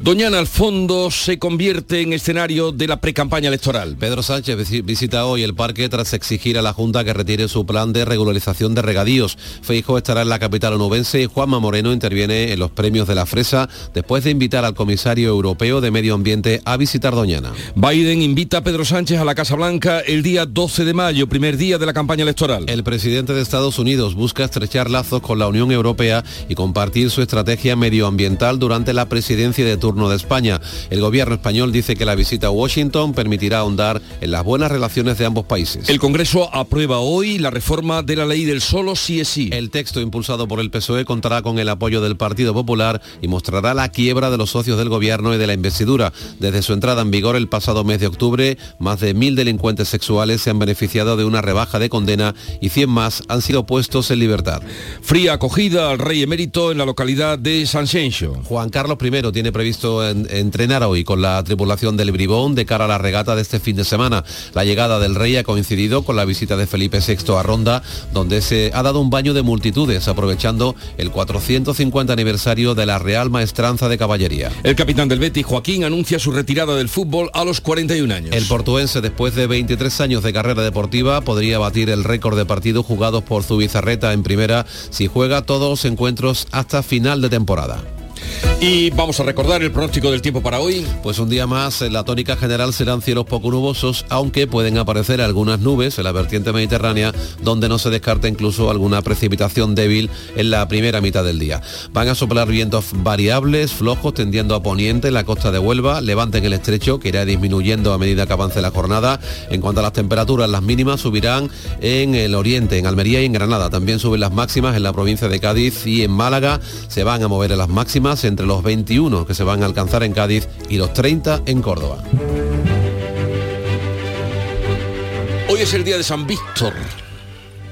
Speaker 1: Doñana, al fondo se convierte en escenario de la precampaña electoral.
Speaker 14: Pedro Sánchez visita hoy el parque tras exigir a la Junta que retire su plan de regularización de regadíos. Feijo estará en la capital onubense y Juanma Moreno interviene en los premios de la Fresa después de invitar al comisario europeo de Medio Ambiente a visitar Doñana.
Speaker 1: Biden invita a Pedro Sánchez a la Casa Blanca el día 12 de mayo, primer día de la campaña electoral.
Speaker 14: El presidente de Estados Unidos busca estrechar lazos con la Unión Europea y compartir su estrategia medioambiental durante la presidencia de turno de España. El gobierno español dice que la visita a Washington permitirá ahondar en las buenas relaciones de ambos países.
Speaker 1: El Congreso aprueba hoy la reforma de la ley del solo sí es sí.
Speaker 14: El texto impulsado por el PSOE contará con el apoyo del Partido Popular y mostrará la quiebra de los socios del gobierno y de la investidura. Desde su entrada en vigor el pasado mes de octubre, más de mil delincuentes sexuales se han beneficiado de una rebaja de condena y 100 más han sido puestos en libertad.
Speaker 1: Fría acogida al rey emérito en la localidad de San Xenxo.
Speaker 14: Juan Carlos I tiene previsto en, entrenar hoy con la tripulación del Bribón de cara a la regata de este fin de semana. La llegada del rey ha coincidido con la visita de Felipe VI a Ronda, donde se ha dado un baño de multitudes, aprovechando el 450 aniversario de la Real Maestranza de Caballería.
Speaker 1: El capitán del Betis, Joaquín, anuncia su retirada del fútbol a los 41 años.
Speaker 14: El portuense, después de 23 años de carrera deportiva, podría batir el récord de partidos jugados por Zubizarreta en primera si juega todos los encuentros hasta final de temporada.
Speaker 1: Y vamos a recordar el pronóstico del tiempo para hoy.
Speaker 14: Pues un día más, en la tónica general serán cielos poco nubosos, aunque pueden aparecer algunas nubes en la vertiente mediterránea, donde no se descarta incluso alguna precipitación débil en la primera mitad del día. Van a soplar vientos variables, flojos, tendiendo a poniente en la costa de Huelva, levanten el estrecho, que irá disminuyendo a medida que avance la jornada. En cuanto a las temperaturas, las mínimas subirán en el oriente, en Almería y en Granada. También suben las máximas en la provincia de Cádiz y en Málaga. Se van a mover en las máximas entre los 21 que se van a alcanzar en Cádiz y los 30 en Córdoba.
Speaker 1: Hoy es el día de San Víctor,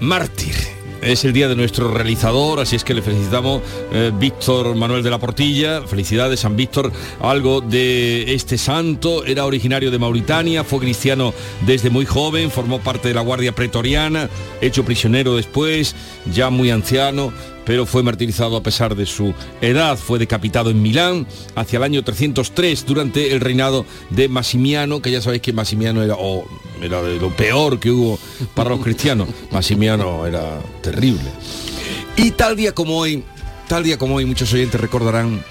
Speaker 1: mártir. Es el día de nuestro realizador, así es que le felicitamos eh, Víctor Manuel de la Portilla. Felicidades, San Víctor. Algo de este santo, era originario de Mauritania, fue cristiano desde muy joven, formó parte de la Guardia Pretoriana, hecho prisionero después, ya muy anciano, pero fue martirizado a pesar de su edad. Fue decapitado en Milán hacia el año 303 durante el reinado de Massimiano, que ya sabéis que Massimiano era, era de lo peor que hubo para los cristianos. Massimiano era terrible. Y tal día como hoy, tal día como hoy, muchos oyentes recordarán,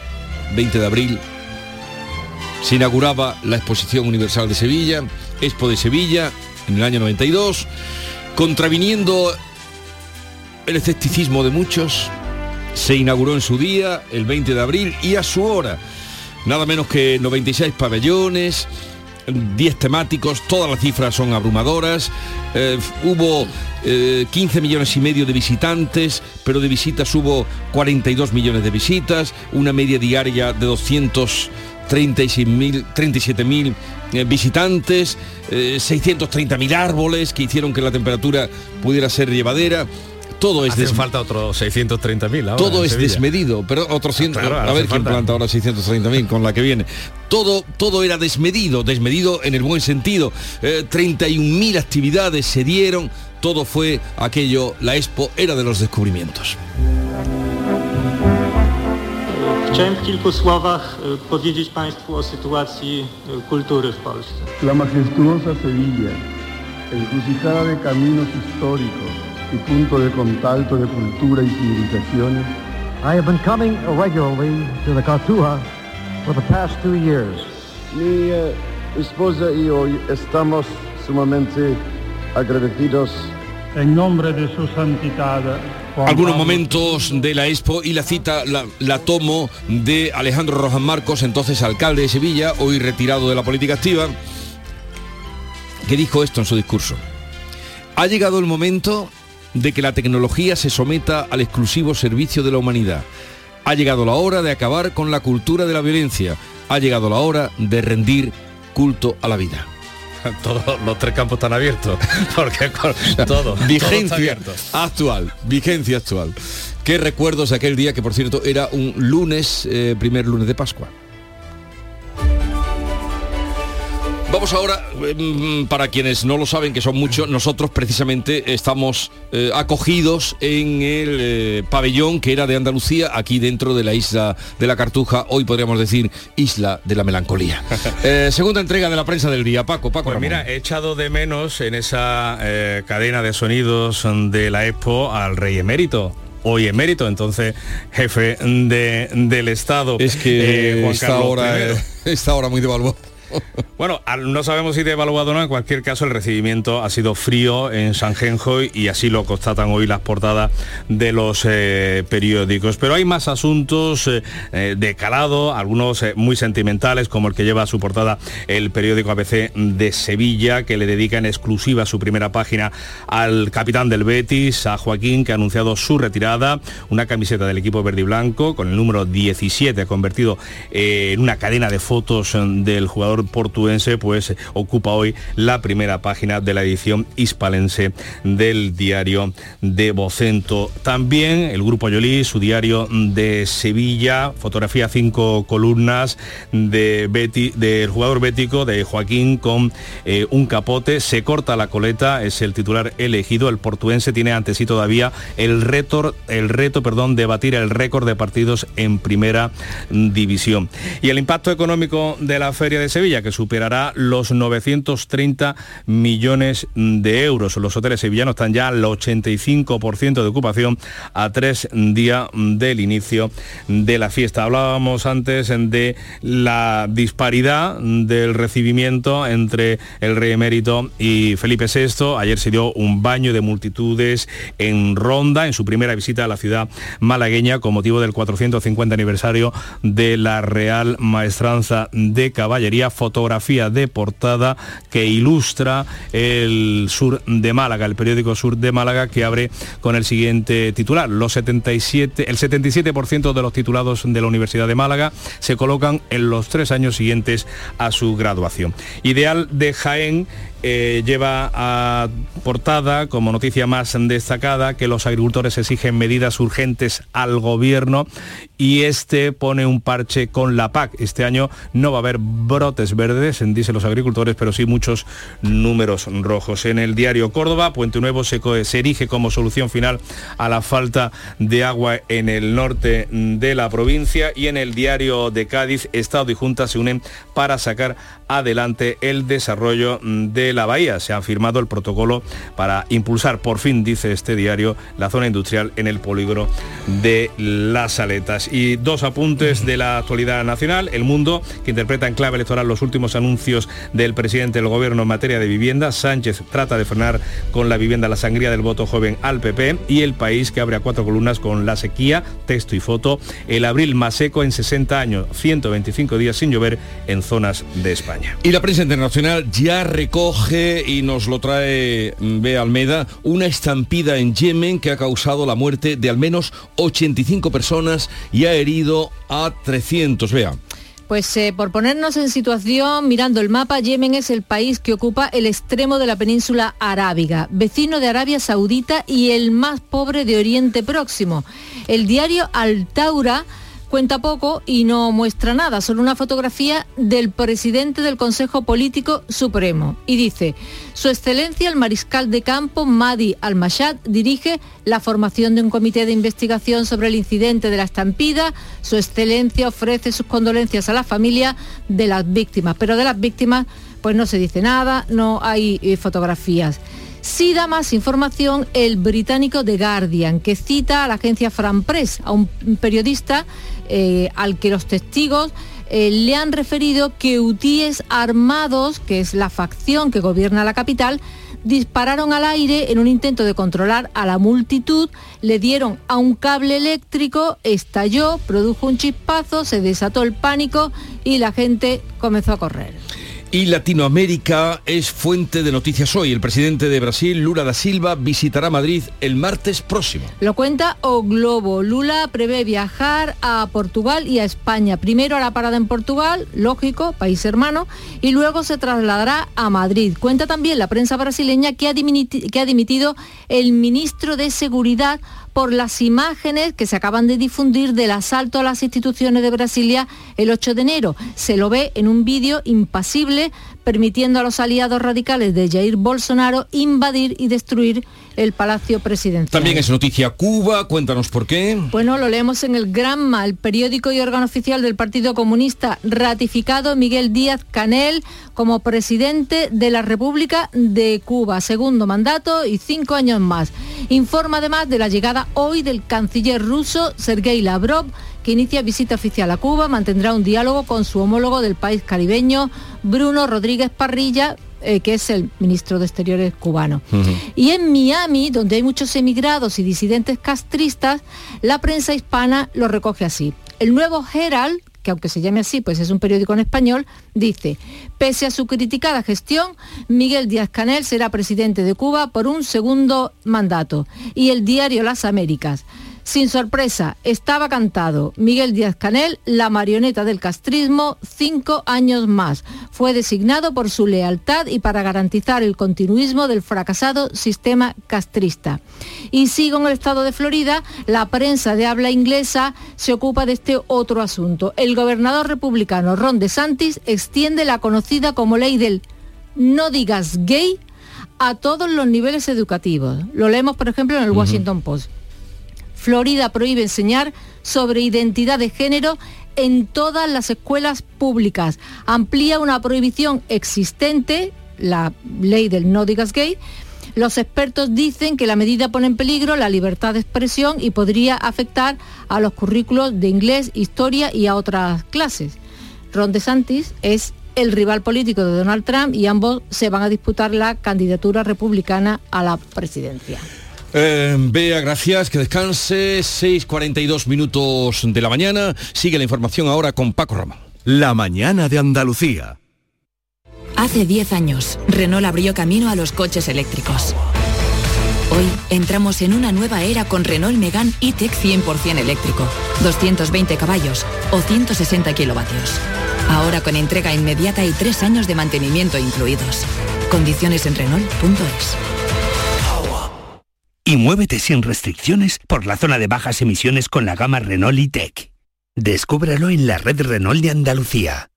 Speaker 1: 20 de abril, se inauguraba la Exposición Universal de Sevilla, Expo de Sevilla, en el año 92, contraviniendo el escepticismo de muchos, se inauguró en su día, el 20 de abril, y a su hora, nada menos que 96 pabellones, 10 temáticos, todas las cifras son abrumadoras, eh, hubo eh, 15 millones y medio de visitantes, pero de visitas hubo 42 millones de visitas, una media diaria de 236.000, 37.000 eh, visitantes, eh, 630.000 árboles que hicieron que la temperatura pudiera ser llevadera. Todo es
Speaker 9: Hacen
Speaker 1: des-
Speaker 9: falta otros 630.000 ahora
Speaker 1: todo es
Speaker 9: Sevilla.
Speaker 1: desmedido, pero otros 100,
Speaker 9: claro,
Speaker 1: a ver quién
Speaker 9: falta.
Speaker 1: planta ahora 630.000 con la que viene. Todo, todo era desmedido, desmedido en el buen sentido. Eh, 31.000 actividades se dieron, todo fue aquello, la Expo era de los descubrimientos.
Speaker 29: Chciałem w kilku słowach e, powiedzieć Państwu o sytuacji e, kultury w Polsce.
Speaker 30: La majestuosa Sevilla, encrucijada de caminos históricos y punto de contacto de cultura y civilizaciones,
Speaker 31: I have been coming regularly to the Cartuja for the past two years.
Speaker 30: mi eh, esposa y yo estamos sumamente agradecidos. En nombre de su santidad, Juan
Speaker 1: Algunos momentos de la Expo y la cita la, la tomo de Alejandro Rojas Marcos, entonces alcalde de Sevilla, hoy retirado de la política activa, que dijo esto en su discurso. Ha llegado el momento de que la tecnología se someta al exclusivo servicio de la humanidad. Ha llegado la hora de acabar con la cultura de la violencia. Ha llegado la hora de rendir culto a la vida.
Speaker 9: Todos los tres campos están abiertos. Porque todo. todo está
Speaker 1: vigencia actual, vigencia actual. Qué recuerdos de aquel día que por cierto era un lunes, eh, primer lunes de Pascua. Vamos ahora, mm, para quienes no lo saben, que son muchos, nosotros precisamente estamos eh, acogidos en el eh, pabellón que era de Andalucía, aquí dentro de la isla de la Cartuja, hoy podríamos decir isla de la melancolía. Eh, segunda entrega de la prensa del día, Paco, Paco.
Speaker 9: Pues mira, he echado de menos en esa cadena de sonidos de la Expo al rey emérito. Hoy emérito, entonces jefe de- del Estado.
Speaker 1: es que
Speaker 9: eh, Juan
Speaker 1: está
Speaker 9: Carlos
Speaker 1: ahora,
Speaker 9: I.
Speaker 1: eh, está ahora muy devaluado.
Speaker 9: Bueno, no sabemos si devaluado o no, en cualquier caso el recibimiento ha sido frío en San Genjoy y así lo constatan hoy las portadas de los eh, periódicos. Pero hay más asuntos eh, eh, de calado, algunos muy sentimentales, como el que lleva a su portada el periódico ABC de Sevilla, que le dedica en exclusiva su primera página al capitán del Betis, a Joaquín, que ha anunciado su retirada, una camiseta del equipo verde y blanco con el número 17 convertido en una cadena de fotos eh, del jugador portuense, pues ocupa hoy la primera página de la edición hispalense del diario de Vocento. También el Grupo Yolí, su diario de Sevilla, fotografía cinco columnas de Betty, del jugador bético de Joaquín con eh, un capote, se corta la coleta, es el titular elegido, el portuense tiene ante sí todavía el reto, el reto perdón, de batir el récord de partidos en primera división. Y el impacto económico de la Feria de Sevilla, que superará los 930 millones de euros. Los hoteles sevillanos están ya al 85% de ocupación a tres días del inicio de la fiesta. Hablábamos antes de la disparidad del recibimiento entre el rey emérito y Felipe VI. Ayer se dio un baño de multitudes en Ronda, en su primera visita a la ciudad malagueña con motivo del 450 aniversario de la Real Maestranza de Caballería. Fotografía de portada que ilustra el sur de Málaga, el periódico Sur de Málaga que abre con el siguiente titular. Los 77, el 77% de los titulados de la Universidad de Málaga se colocan en los tres años siguientes a su graduación. Ideal de Jaén eh, lleva a portada como noticia más destacada que los agricultores exigen medidas urgentes al gobierno y este pone un parche con la PAC. Este año no va a haber brotes verdes, dicen los agricultores, pero sí muchos números rojos. En el diario Córdoba, Puente Nuevo se, se erige como solución final a la falta de agua en el norte de la provincia y en el diario de Cádiz, Estado y Junta se unen para sacar adelante el desarrollo de la bahía. Se ha firmado el protocolo para impulsar por fin, dice este diario, la zona industrial en el polígono de Las Aletas. Y dos apuntes de la actualidad nacional. El mundo, que interpreta en clave electoral los los últimos anuncios del presidente del gobierno en materia de vivienda. Sánchez trata de frenar con la vivienda la sangría del voto joven al PP y el país que abre a cuatro columnas con la sequía, texto y foto, el abril más seco en 60 años, 125 días sin llover en zonas de España.
Speaker 32: Y la prensa internacional ya recoge y nos lo trae mm, B. Almeda, una estampida en Yemen que ha causado la muerte de al menos 85 personas y ha herido a 300. Vea.
Speaker 10: Pues eh, por ponernos en situación, mirando el mapa, Yemen es el país que ocupa el extremo de la península arábiga, vecino de Arabia Saudita y el más pobre de Oriente Próximo. El diario Al Taura cuenta poco y no muestra nada, solo una fotografía del presidente del Consejo Político Supremo. Y dice, Su Excelencia el Mariscal de Campo Madi Al-Mashad dirige la formación de un comité de investigación sobre el incidente de la estampida. Su Excelencia ofrece sus condolencias a la familia de las víctimas, pero de las víctimas pues no se dice nada, no hay eh, fotografías. Sí da más información el británico The Guardian, que cita a la agencia Fran Press, a un periodista eh, al que los testigos eh, le han referido que UTIES armados, que es la facción que gobierna la capital, dispararon al aire en un intento de controlar a la multitud, le dieron a un cable eléctrico, estalló, produjo un chispazo, se desató el pánico y la gente comenzó a correr.
Speaker 32: Y Latinoamérica es fuente de noticias hoy. El presidente de Brasil, Lula da Silva, visitará Madrid el martes próximo.
Speaker 10: Lo cuenta O Globo. Lula prevé viajar a Portugal y a España. Primero la parada en Portugal, lógico, país hermano, y luego se trasladará a Madrid. Cuenta también la prensa brasileña que ha, que ha dimitido el ministro de Seguridad por las imágenes que se acaban de difundir del asalto a las instituciones de Brasilia el 8 de enero. Se lo ve en un vídeo impasible permitiendo a los aliados radicales de Jair Bolsonaro invadir y destruir el Palacio Presidencial.
Speaker 32: También es noticia Cuba, cuéntanos por qué.
Speaker 10: Bueno, lo leemos en el Granma, el periódico y órgano oficial del Partido Comunista, ratificado Miguel Díaz Canel como presidente de la República de Cuba, segundo mandato y cinco años más. Informa además de la llegada hoy del canciller ruso Sergei Lavrov, que inicia visita oficial a Cuba, mantendrá un diálogo con su homólogo del país caribeño, Bruno Rodríguez Parrilla, eh, que es el ministro de Exteriores cubano. Y en Miami, donde hay muchos emigrados y disidentes castristas, la prensa hispana lo recoge así. El nuevo Herald, que aunque se llame así, pues es un periódico en español, dice, pese a su criticada gestión, Miguel Díaz Canel será presidente de Cuba por un segundo mandato. Y el diario Las Américas, sin sorpresa, estaba cantado. Miguel Díaz Canel, la marioneta del castrismo, cinco años más. Fue designado por su lealtad y para garantizar el continuismo del fracasado sistema castrista. Y sigo en el estado de Florida, la prensa de habla inglesa se ocupa de este otro asunto. El gobernador republicano Ron DeSantis extiende la conocida como ley del no digas gay a todos los niveles educativos. Lo leemos, por ejemplo, en el Washington Post. Florida prohíbe enseñar sobre identidad de género en todas las escuelas públicas. Amplía una prohibición existente, la ley del no digas gay. Los expertos dicen que la medida pone en peligro la libertad de expresión y podría afectar a los currículos de inglés, historia y a otras clases. Ron DeSantis es el rival político de Donald Trump y ambos se van a disputar la candidatura republicana a la presidencia.
Speaker 32: Eh, Bea, gracias, que descanse. 6.42 minutos de la mañana. Sigue la información ahora con Paco Ramón.
Speaker 15: La mañana de Andalucía.
Speaker 33: Hace 10 años, Renault abrió camino a los coches eléctricos. Hoy entramos en una nueva era con Renault Megane E-Tech 100% eléctrico, 220 caballos o 160 kilovatios. Ahora con entrega inmediata y tres años de mantenimiento incluidos. Condiciones en Renault.es
Speaker 34: y muévete sin restricciones por la zona de bajas emisiones con la gama Renault E-Tech. Descúbralo en la red Renault de Andalucía.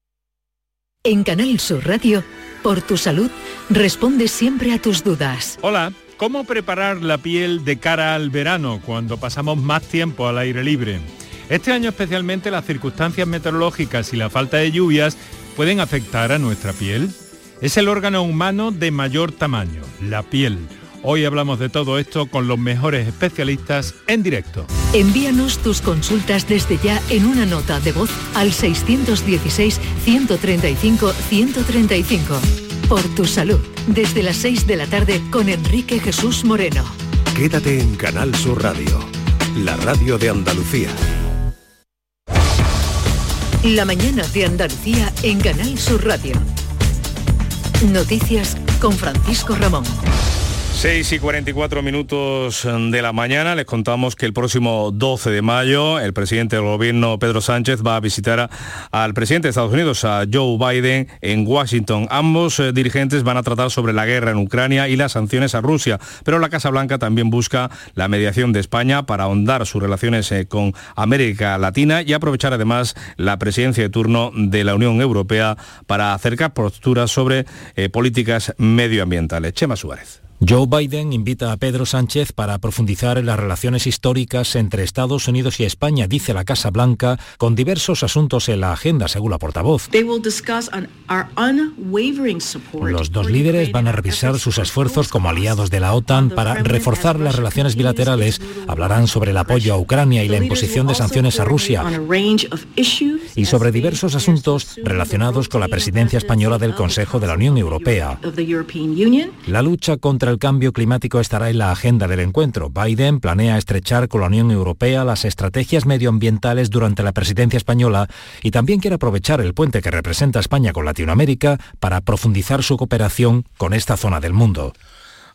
Speaker 2: En Canal Sur Radio, por tu salud, responde siempre a tus dudas.
Speaker 27: Hola, ¿cómo preparar la piel de cara al verano cuando pasamos más tiempo al aire libre? Este año especialmente las circunstancias meteorológicas y la falta de lluvias pueden afectar a nuestra piel. Es el órgano humano de mayor tamaño, la piel Hoy hablamos de todo esto con los mejores especialistas en directo.
Speaker 2: Envíanos tus consultas desde ya en una nota de voz al 616-135-135. Por tu salud, desde las 6 de la tarde con Enrique Jesús Moreno.
Speaker 15: Quédate en Canal Sur Radio, la radio de Andalucía.
Speaker 2: La mañana de Andalucía en Canal Sur Radio. Noticias con Francisco Ramón.
Speaker 9: 6 y 44 minutos de la mañana les contamos que el próximo 12 de mayo el presidente del gobierno Pedro Sánchez va a visitar al presidente de Estados Unidos, a Joe Biden, en Washington. Ambos eh, dirigentes van a tratar sobre la guerra en Ucrania y las sanciones a Rusia, pero la Casa Blanca también busca la mediación de España para ahondar sus relaciones eh, con América Latina y aprovechar además la presidencia de turno de la Unión Europea para acercar posturas sobre eh, políticas medioambientales. Chema Suárez.
Speaker 35: Joe Biden invita a Pedro Sánchez para profundizar en las relaciones históricas entre Estados Unidos y España, dice la Casa Blanca, con diversos asuntos en la agenda, según la portavoz. Los dos líderes van a revisar sus esfuerzos como aliados de la OTAN para reforzar las relaciones bilaterales, hablarán sobre el apoyo a Ucrania y la imposición de sanciones a Rusia y sobre diversos asuntos relacionados con la presidencia española del Consejo de la Unión Europea. La lucha contra el cambio climático estará en la agenda del encuentro. Biden planea estrechar con la Unión Europea las estrategias medioambientales durante la presidencia española y también quiere aprovechar el puente que representa España con Latinoamérica para profundizar su cooperación con esta zona del mundo.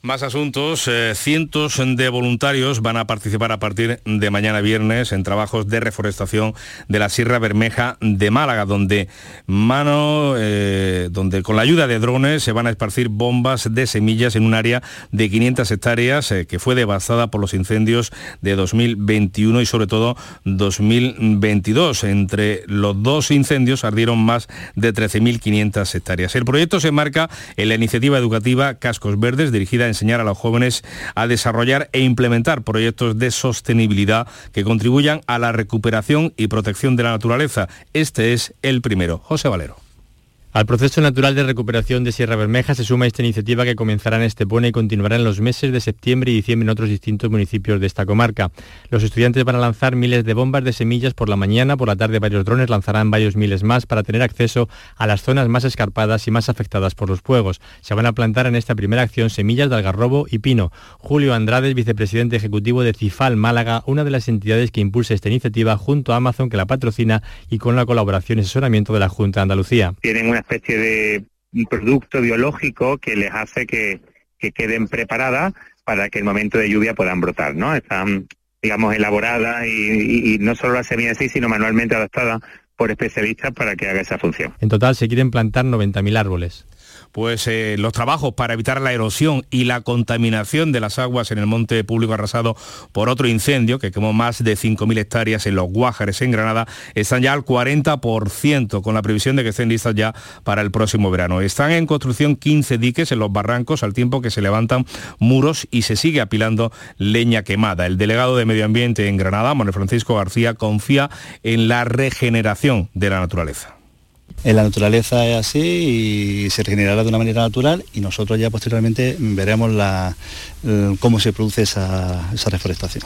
Speaker 9: Más asuntos. Eh, cientos de voluntarios van a participar a partir de mañana viernes en trabajos de reforestación de la Sierra Bermeja de Málaga, donde mano, eh, donde con la ayuda de drones se van a esparcir bombas de semillas en un área de 500 hectáreas eh, que fue devastada por los incendios de 2021 y sobre todo 2022. Entre los dos incendios ardieron más de 13.500 hectáreas. El proyecto se marca en la iniciativa educativa Cascos Verdes dirigida en enseñar a los jóvenes a desarrollar e implementar proyectos de sostenibilidad que contribuyan a la recuperación y protección de la naturaleza. Este es el primero. José Valero.
Speaker 36: Al proceso natural de recuperación de Sierra Bermeja se suma esta iniciativa que comenzará en Estepona y continuará en los meses de septiembre y diciembre en otros distintos municipios de esta comarca. Los estudiantes van a lanzar miles de bombas de semillas por la mañana, por la tarde varios drones lanzarán varios miles más para tener acceso a las zonas más escarpadas y más afectadas por los fuegos. Se van a plantar en esta primera acción semillas de algarrobo y pino. Julio Andrade, vicepresidente ejecutivo de CIFAL Málaga, una de las entidades que impulsa esta iniciativa junto a Amazon que la patrocina y con la colaboración y asesoramiento de la Junta de Andalucía
Speaker 37: especie de producto biológico que les hace que, queden preparadas para que el momento de lluvia puedan brotar, ¿no? Están, digamos, elaboradas y, y no solo la semilla así, sino manualmente adaptada por especialistas para que haga esa función.
Speaker 36: En total se quieren plantar 90.000 árboles
Speaker 9: pues eh, los trabajos para evitar la erosión y la contaminación de las aguas en el monte público arrasado por otro incendio que quemó más de 5.000 hectáreas en los Guájares, en Granada, están ya al 40%, con la previsión de que estén listas ya para el próximo verano. Están en construcción 15 diques en los barrancos al tiempo que se levantan muros y se sigue apilando leña quemada. El delegado de Medio Ambiente en Granada, Manuel Francisco García, confía en la regeneración de la naturaleza.
Speaker 38: En la naturaleza es así y se regenerará de una manera natural y nosotros ya posteriormente veremos cómo se produce esa, reforestación.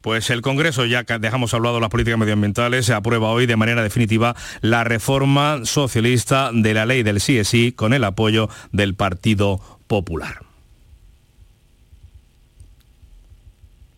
Speaker 9: Pues el Congreso, ya que dejamos hablado las políticas medioambientales, se aprueba hoy de manera definitiva la reforma socialista de la ley del sí con el apoyo del Partido Popular.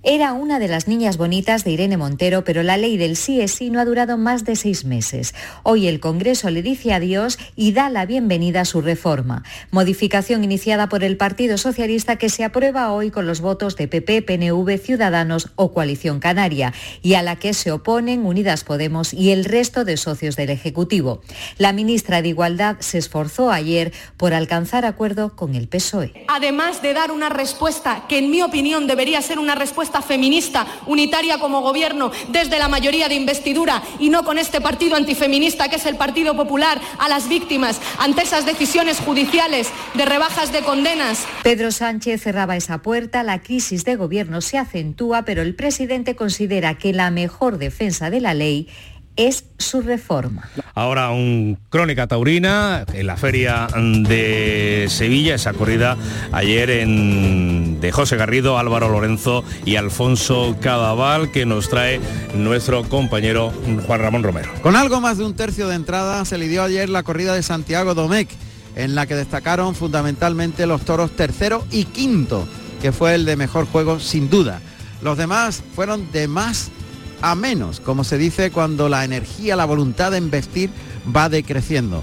Speaker 39: Era una de las niñas bonitas de Irene Montero, pero la ley del sí es sí no ha durado más de seis meses. Hoy el Congreso le dice adiós y da la bienvenida a su reforma. Modificación iniciada por el Partido Socialista que se aprueba hoy con los votos de PP, PNV, Ciudadanos o Coalición Canaria y a la que se oponen Unidas Podemos y el resto de socios del Ejecutivo. La ministra de Igualdad se esforzó ayer por alcanzar acuerdo con el PSOE.
Speaker 40: Además de dar una respuesta que en mi opinión debería ser una respuesta feminista, unitaria como gobierno desde la mayoría de investidura y no con este partido antifeminista que es el Partido Popular a las víctimas ante esas decisiones judiciales de rebajas de condenas.
Speaker 39: Pedro Sánchez cerraba esa puerta, la crisis de gobierno se acentúa, pero el presidente considera que la mejor defensa de la ley es su reforma.
Speaker 9: Ahora un crónica taurina en la feria de Sevilla, esa corrida ayer en, de José Garrido, Álvaro Lorenzo y Alfonso Cadaval que nos trae nuestro compañero Juan Ramón Romero.
Speaker 41: Con algo más de un tercio de entrada se lidió ayer la corrida de Santiago Domecq, en la que destacaron fundamentalmente los toros tercero y quinto, que fue el de mejor juego sin duda. Los demás fueron de más a menos, como se dice cuando la energía, la voluntad de investir va decreciendo.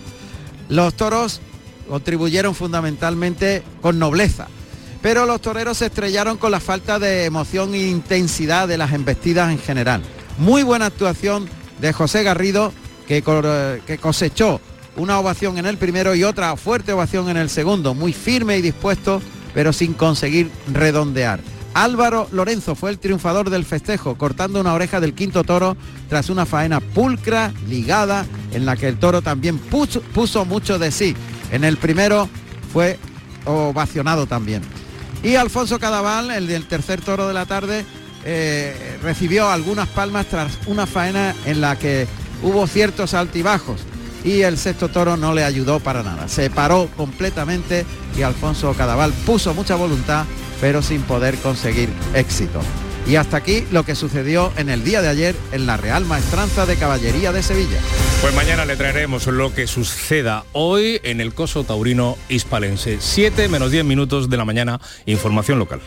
Speaker 41: Los toros contribuyeron fundamentalmente con nobleza, pero los toreros se estrellaron con la falta de emoción e intensidad de las embestidas en general. Muy buena actuación de José Garrido, que, que cosechó una ovación en el primero y otra fuerte ovación en el segundo, muy firme y dispuesto, pero sin conseguir redondear. Álvaro Lorenzo fue el triunfador del festejo, cortando una oreja del quinto toro tras una faena pulcra, ligada, en la que el toro también puso, mucho de sí. En el primero fue ovacionado también. Y Alfonso Cadaval, el del tercer toro de la tarde, eh, recibió algunas palmas tras una faena en la que hubo ciertos altibajos y el sexto toro no le ayudó para nada. Se paró completamente y Alfonso Cadaval puso mucha voluntad pero sin poder conseguir éxito. Y hasta aquí lo que sucedió en el día de ayer en la Real Maestranza de Caballería de Sevilla.
Speaker 9: Pues mañana le traeremos lo que suceda hoy en el Coso Taurino Hispalense. 7 menos 10 minutos de la mañana, información local.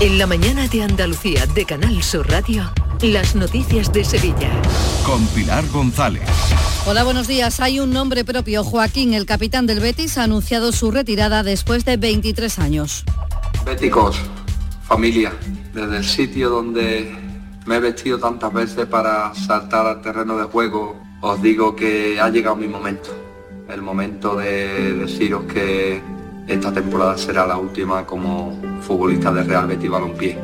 Speaker 2: En la mañana de Andalucía de Canal Sur Radio. Las noticias de Sevilla.
Speaker 15: Con Pilar González.
Speaker 42: Hola, buenos días. Hay un nombre propio. Joaquín, el capitán del Betis, ha anunciado su retirada después de 23 años.
Speaker 43: Béticos, familia, desde el sitio donde me he vestido tantas veces para saltar al terreno de juego, os digo que ha llegado mi momento. El momento de deciros que esta temporada será la última como futbolista de Real Betis Balompié.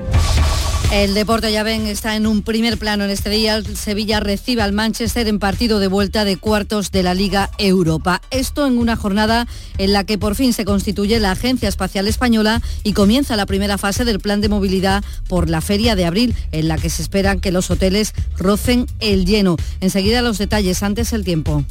Speaker 42: El deporte, ya ven, está en un primer plano en este día. Sevilla recibe al Manchester en partido de vuelta de cuartos de la Liga Europa. Esto en una jornada en la que por fin se constituye la Agencia Espacial Española y comienza la primera fase del plan de movilidad por la feria de abril, en la que se esperan que los hoteles rocen el lleno. Enseguida los detalles, antes el tiempo.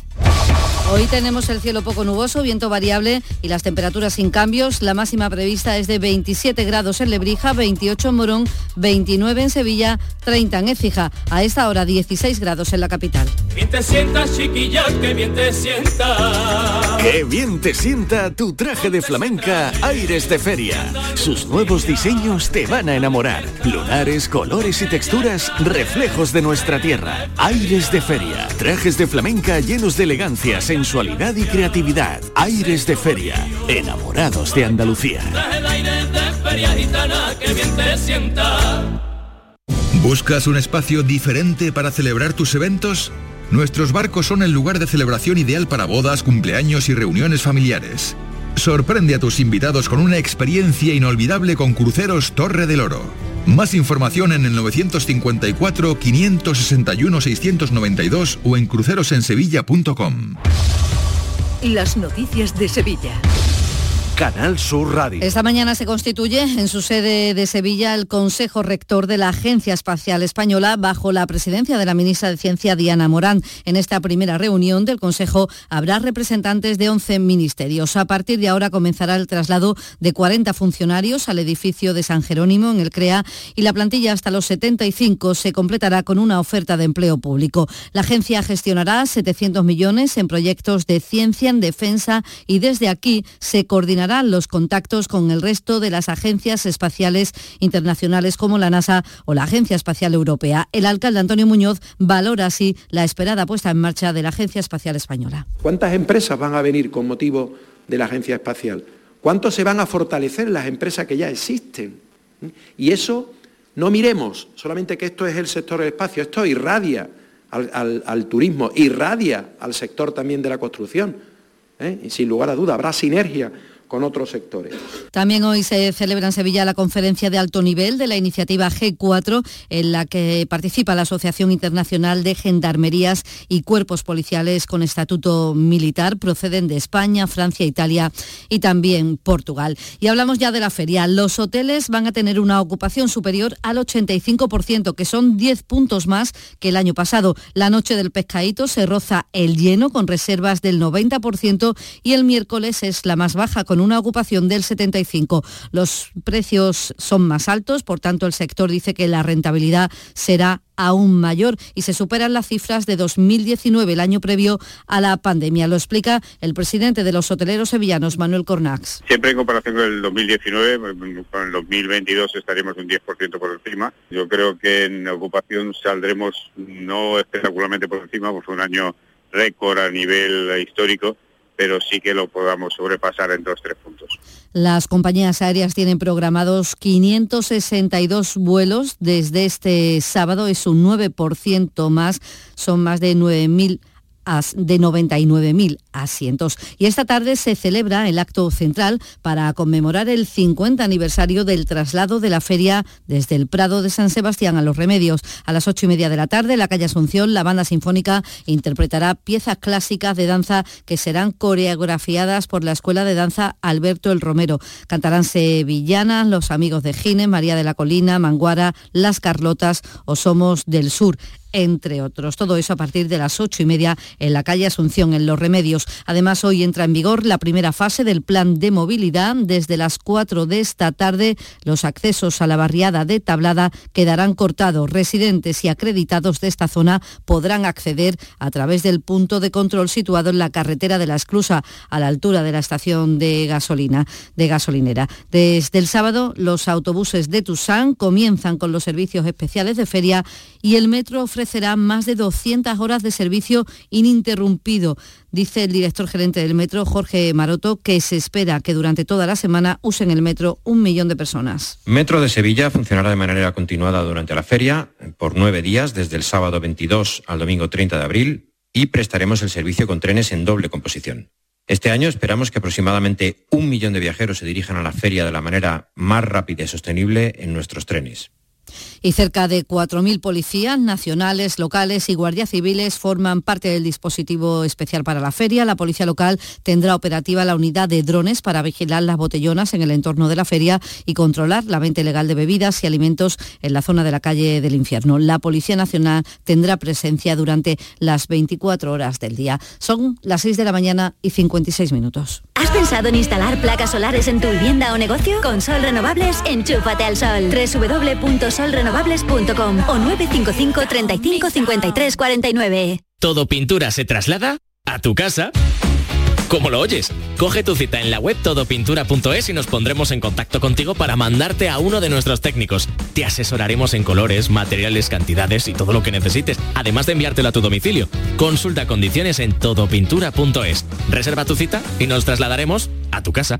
Speaker 42: Hoy tenemos el cielo poco nuboso, viento variable y las temperaturas sin cambios. La máxima prevista es de 27 grados en Lebrija, 28 en Morón, 29 en Sevilla, 30 en Écija. A esta hora 16 grados en la capital.
Speaker 44: Bien te sienta, chiquilla, que bien te sienta.
Speaker 15: Qué bien te sienta tu traje de flamenca Aires de Feria. Sus nuevos diseños te van a enamorar. Lunares, colores y texturas, reflejos de nuestra tierra. Aires de Feria. Trajes de flamenca llenos de elegancia, sensualidad y creatividad. Aires de Feria. Enamorados de Andalucía.
Speaker 45: ¿Buscas un espacio diferente para celebrar tus eventos? Nuestros barcos son el lugar de celebración ideal para bodas, cumpleaños y reuniones familiares. Sorprende a tus invitados con una experiencia inolvidable con Cruceros Torre del Oro. Más información en el 954 561 692 o en crucerosensevilla.com.
Speaker 2: Las noticias de Sevilla.
Speaker 15: Canal Sur Radio.
Speaker 42: Esta mañana se constituye en su sede de Sevilla el Consejo Rector de la Agencia Espacial Española bajo la presidencia de la ministra de Ciencia Diana Morán. En esta primera reunión del Consejo habrá representantes de 11 ministerios. A partir de ahora comenzará el traslado de 40 funcionarios al edificio de San Jerónimo en el CREA y la plantilla hasta los 75 se completará con una oferta de empleo público. La agencia gestionará 700 millones en proyectos de ciencia en defensa y desde aquí se coordinará los contactos con el resto de las agencias espaciales internacionales como la NASA o la Agencia Espacial Europea. El alcalde Antonio Muñoz valora así la esperada puesta en marcha de la Agencia Espacial Española.
Speaker 46: ¿Cuántas empresas van a venir con motivo de la Agencia Espacial? ¿Cuántos se van a fortalecer las empresas que ya existen? Y eso no miremos solamente que esto es el sector del espacio, esto irradia al, turismo, irradia al sector también de la construcción. ¿eh? Y sin lugar a duda habrá sinergia con otros sectores.
Speaker 42: También hoy se celebra en Sevilla la conferencia de alto nivel de la iniciativa G4, en la que participa la Asociación Internacional de Gendarmerías y Cuerpos Policiales con estatuto militar. Proceden de España, Francia, Italia y también Portugal. Y hablamos ya de la feria. Los hoteles van a tener una ocupación superior al 85%, que son 10 puntos más que el año pasado. La noche del pescadito se roza el lleno con reservas del 90% y el miércoles es la más baja con una ocupación del 75%. Los precios son más altos, por tanto el sector dice que la rentabilidad será aún mayor y se superan las cifras de 2019, el año previo a la pandemia. Lo explica el presidente de los hoteleros sevillanos, Manuel Cornax.
Speaker 47: Siempre en comparación con el 2019, con el 2022 estaremos un 10% por encima. Yo creo que en ocupación saldremos no espectacularmente por encima, porque fue un año récord a nivel histórico, pero sí que lo podamos sobrepasar en dos tres puntos.
Speaker 42: Las compañías aéreas tienen programados 562 vuelos desde este sábado, es un 9% más, son más de 9.000 de 99.000 asientos. Y esta tarde se celebra el acto central para conmemorar el 50 aniversario del traslado de la feria desde el Prado de San Sebastián a Los Remedios. A las ocho y media de la tarde, en la calle Asunción, la banda sinfónica interpretará piezas clásicas de danza que serán coreografiadas por la Escuela de Danza Alberto el Romero. Cantarán sevillanas, los amigos de Gine, María de la Colina, Manguara, Las Carlotas o Somos del Sur entre otros. Todo eso a partir de las ocho y media en la calle Asunción, en Los Remedios. Además, hoy entra en vigor la primera fase del plan de movilidad. Desde las cuatro de esta tarde, los accesos a la barriada de Tablada quedarán cortados. Residentes y acreditados de esta zona podrán acceder a través del punto de control situado en la carretera de la Esclusa, a la altura de la estación de gasolina, de gasolinera. Desde el sábado, los autobuses de Tusán comienzan con los servicios especiales de feria y el metro ofrece será más de 200 horas de servicio ininterrumpido. Dice el director gerente del metro, Jorge Maroto, que se espera que durante toda la semana usen el metro un millón de personas.
Speaker 48: Metro de Sevilla funcionará de manera continuada durante la feria por nueve días, desde el sábado 22 al domingo 30 de abril, y prestaremos el servicio con trenes en doble composición. Este año esperamos que aproximadamente un millón de viajeros se dirijan a la feria de la manera más rápida y sostenible en nuestros trenes
Speaker 42: y cerca de 4.000 policías nacionales, locales y guardias civiles forman parte del dispositivo especial para la feria. La policía local tendrá operativa la unidad de drones para vigilar las botellonas en el entorno de la feria y controlar la venta ilegal de bebidas y alimentos en la zona de la calle del infierno. La Policía Nacional tendrá presencia durante las 24 horas del día. Son las 6 de la mañana y 56 minutos.
Speaker 49: ¿Has pensado en instalar placas solares en tu vivienda o negocio? Con Sol Renovables, enchúfate al sol. www.solrenovables.com o 955 35 53 49.
Speaker 50: Todo pintura se traslada a tu casa. ¿Cómo lo oyes? Coge tu cita en la web todopintura.es y nos pondremos en contacto contigo para mandarte a uno de nuestros técnicos. Te asesoraremos en colores, materiales, cantidades y todo lo que necesites, además de enviártelo a tu domicilio. Consulta condiciones en todopintura.es. Reserva tu cita y nos trasladaremos a tu casa.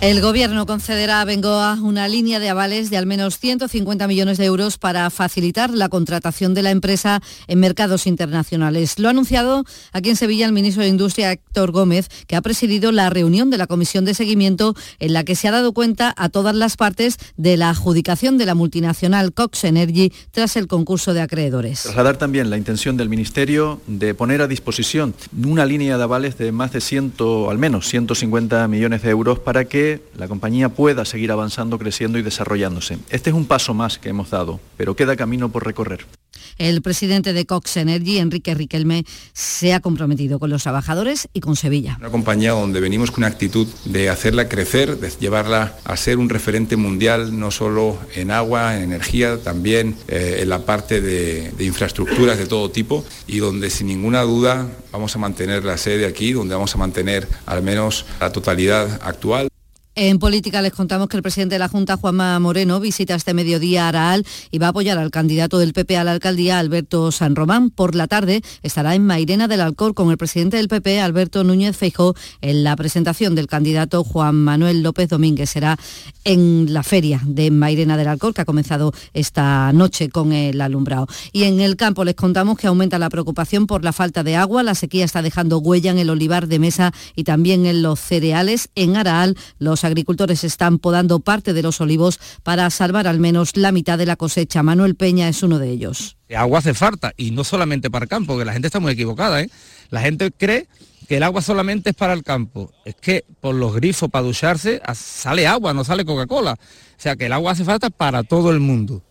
Speaker 42: El Gobierno concederá a Bengoa una línea de avales de al menos 150 millones de euros para facilitar la contratación de la empresa en mercados internacionales. Lo ha anunciado aquí en Sevilla el ministro de Industria, Héctor Gómez, que ha presidido la reunión de la Comisión de Seguimiento en la que se ha dado cuenta a todas las partes de la adjudicación de la multinacional Cox Energy tras el concurso de acreedores.
Speaker 51: Trasladar también la intención del Ministerio de poner a disposición una línea de avales de más de 100, al menos 150 millones de euros para que la compañía pueda seguir avanzando, creciendo y desarrollándose. Este es un paso más que hemos dado, pero queda camino por recorrer.
Speaker 42: El presidente de Cox Energy, Enrique Riquelme, se ha comprometido con los trabajadores y con Sevilla.
Speaker 52: Una compañía donde venimos con una actitud de hacerla crecer, de llevarla a ser un referente mundial, no solo en agua, en energía, también eh, en la parte de, de infraestructuras de todo tipo y donde sin ninguna duda vamos a mantener la sede aquí, donde vamos a mantener al menos la totalidad actual.
Speaker 42: En política les contamos que el presidente de la Junta, Juanma Moreno, visita este mediodía Araal y va a apoyar al candidato del PP a la alcaldía, Alberto San Román. Por la tarde estará en Mairena del Alcor con el presidente del PP, Alberto Núñez Feijó, en la presentación del candidato Juan Manuel López Domínguez. Será en la feria de Mairena del Alcor, que ha comenzado esta noche con el alumbrado. Y en el campo les contamos que aumenta la preocupación por la falta de agua. La sequía está dejando huella en el olivar de mesa y también en los cereales. En Araal, los agricultores están podando parte de los olivos para salvar al menos la mitad de la cosecha. Manuel Peña es uno de ellos.
Speaker 35: Agua hace falta y no solamente para el campo, que la gente está muy equivocada. ¿eh? La gente cree que el agua solamente es para el campo. Es que por los grifos para ducharse sale agua, no sale Coca-Cola. O sea que el agua hace falta para todo el mundo.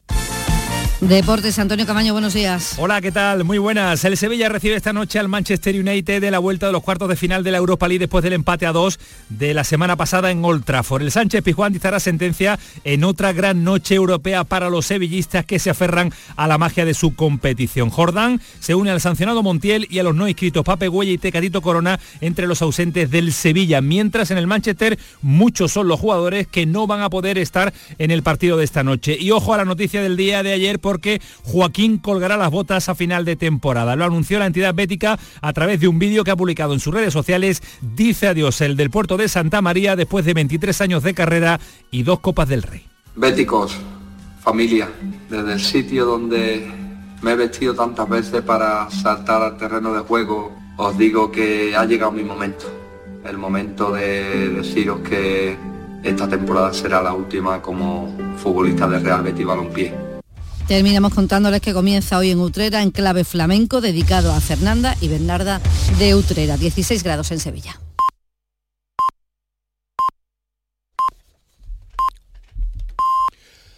Speaker 42: Deportes, Antonio Camaño, buenos días.
Speaker 27: Hola, ¿qué tal? Muy buenas. El Sevilla recibe esta noche al Manchester United de la vuelta de los cuartos de final de la Europa League después del empate a dos de la semana pasada en Old Trafford. El Sánchez Pizjuán dictará sentencia en otra gran noche europea para los sevillistas que se aferran a la magia de su competición. Jordán se une al sancionado Montiel y a los no inscritos Pape Güella y Tecatito Corona entre los ausentes del Sevilla, mientras en el Manchester muchos son los jugadores que no van a poder estar en el partido de esta noche. Y ojo a la noticia del día de ayer porque Joaquín colgará las botas a final de temporada. Lo anunció la entidad bética a través de un vídeo que ha publicado en sus redes sociales. Dice adiós el del puerto de Santa María después de 23 años de carrera y dos Copas del Rey.
Speaker 43: Béticos, familia, desde el sitio donde me he vestido tantas veces para saltar al terreno de juego, os digo que ha llegado mi momento. El momento de deciros que esta temporada será la última como futbolista de Real Betis Balompié.
Speaker 42: Terminamos contándoles que comienza hoy en Utrera en clave flamenco dedicado a Fernanda y Bernarda de Utrera, 16 grados en Sevilla.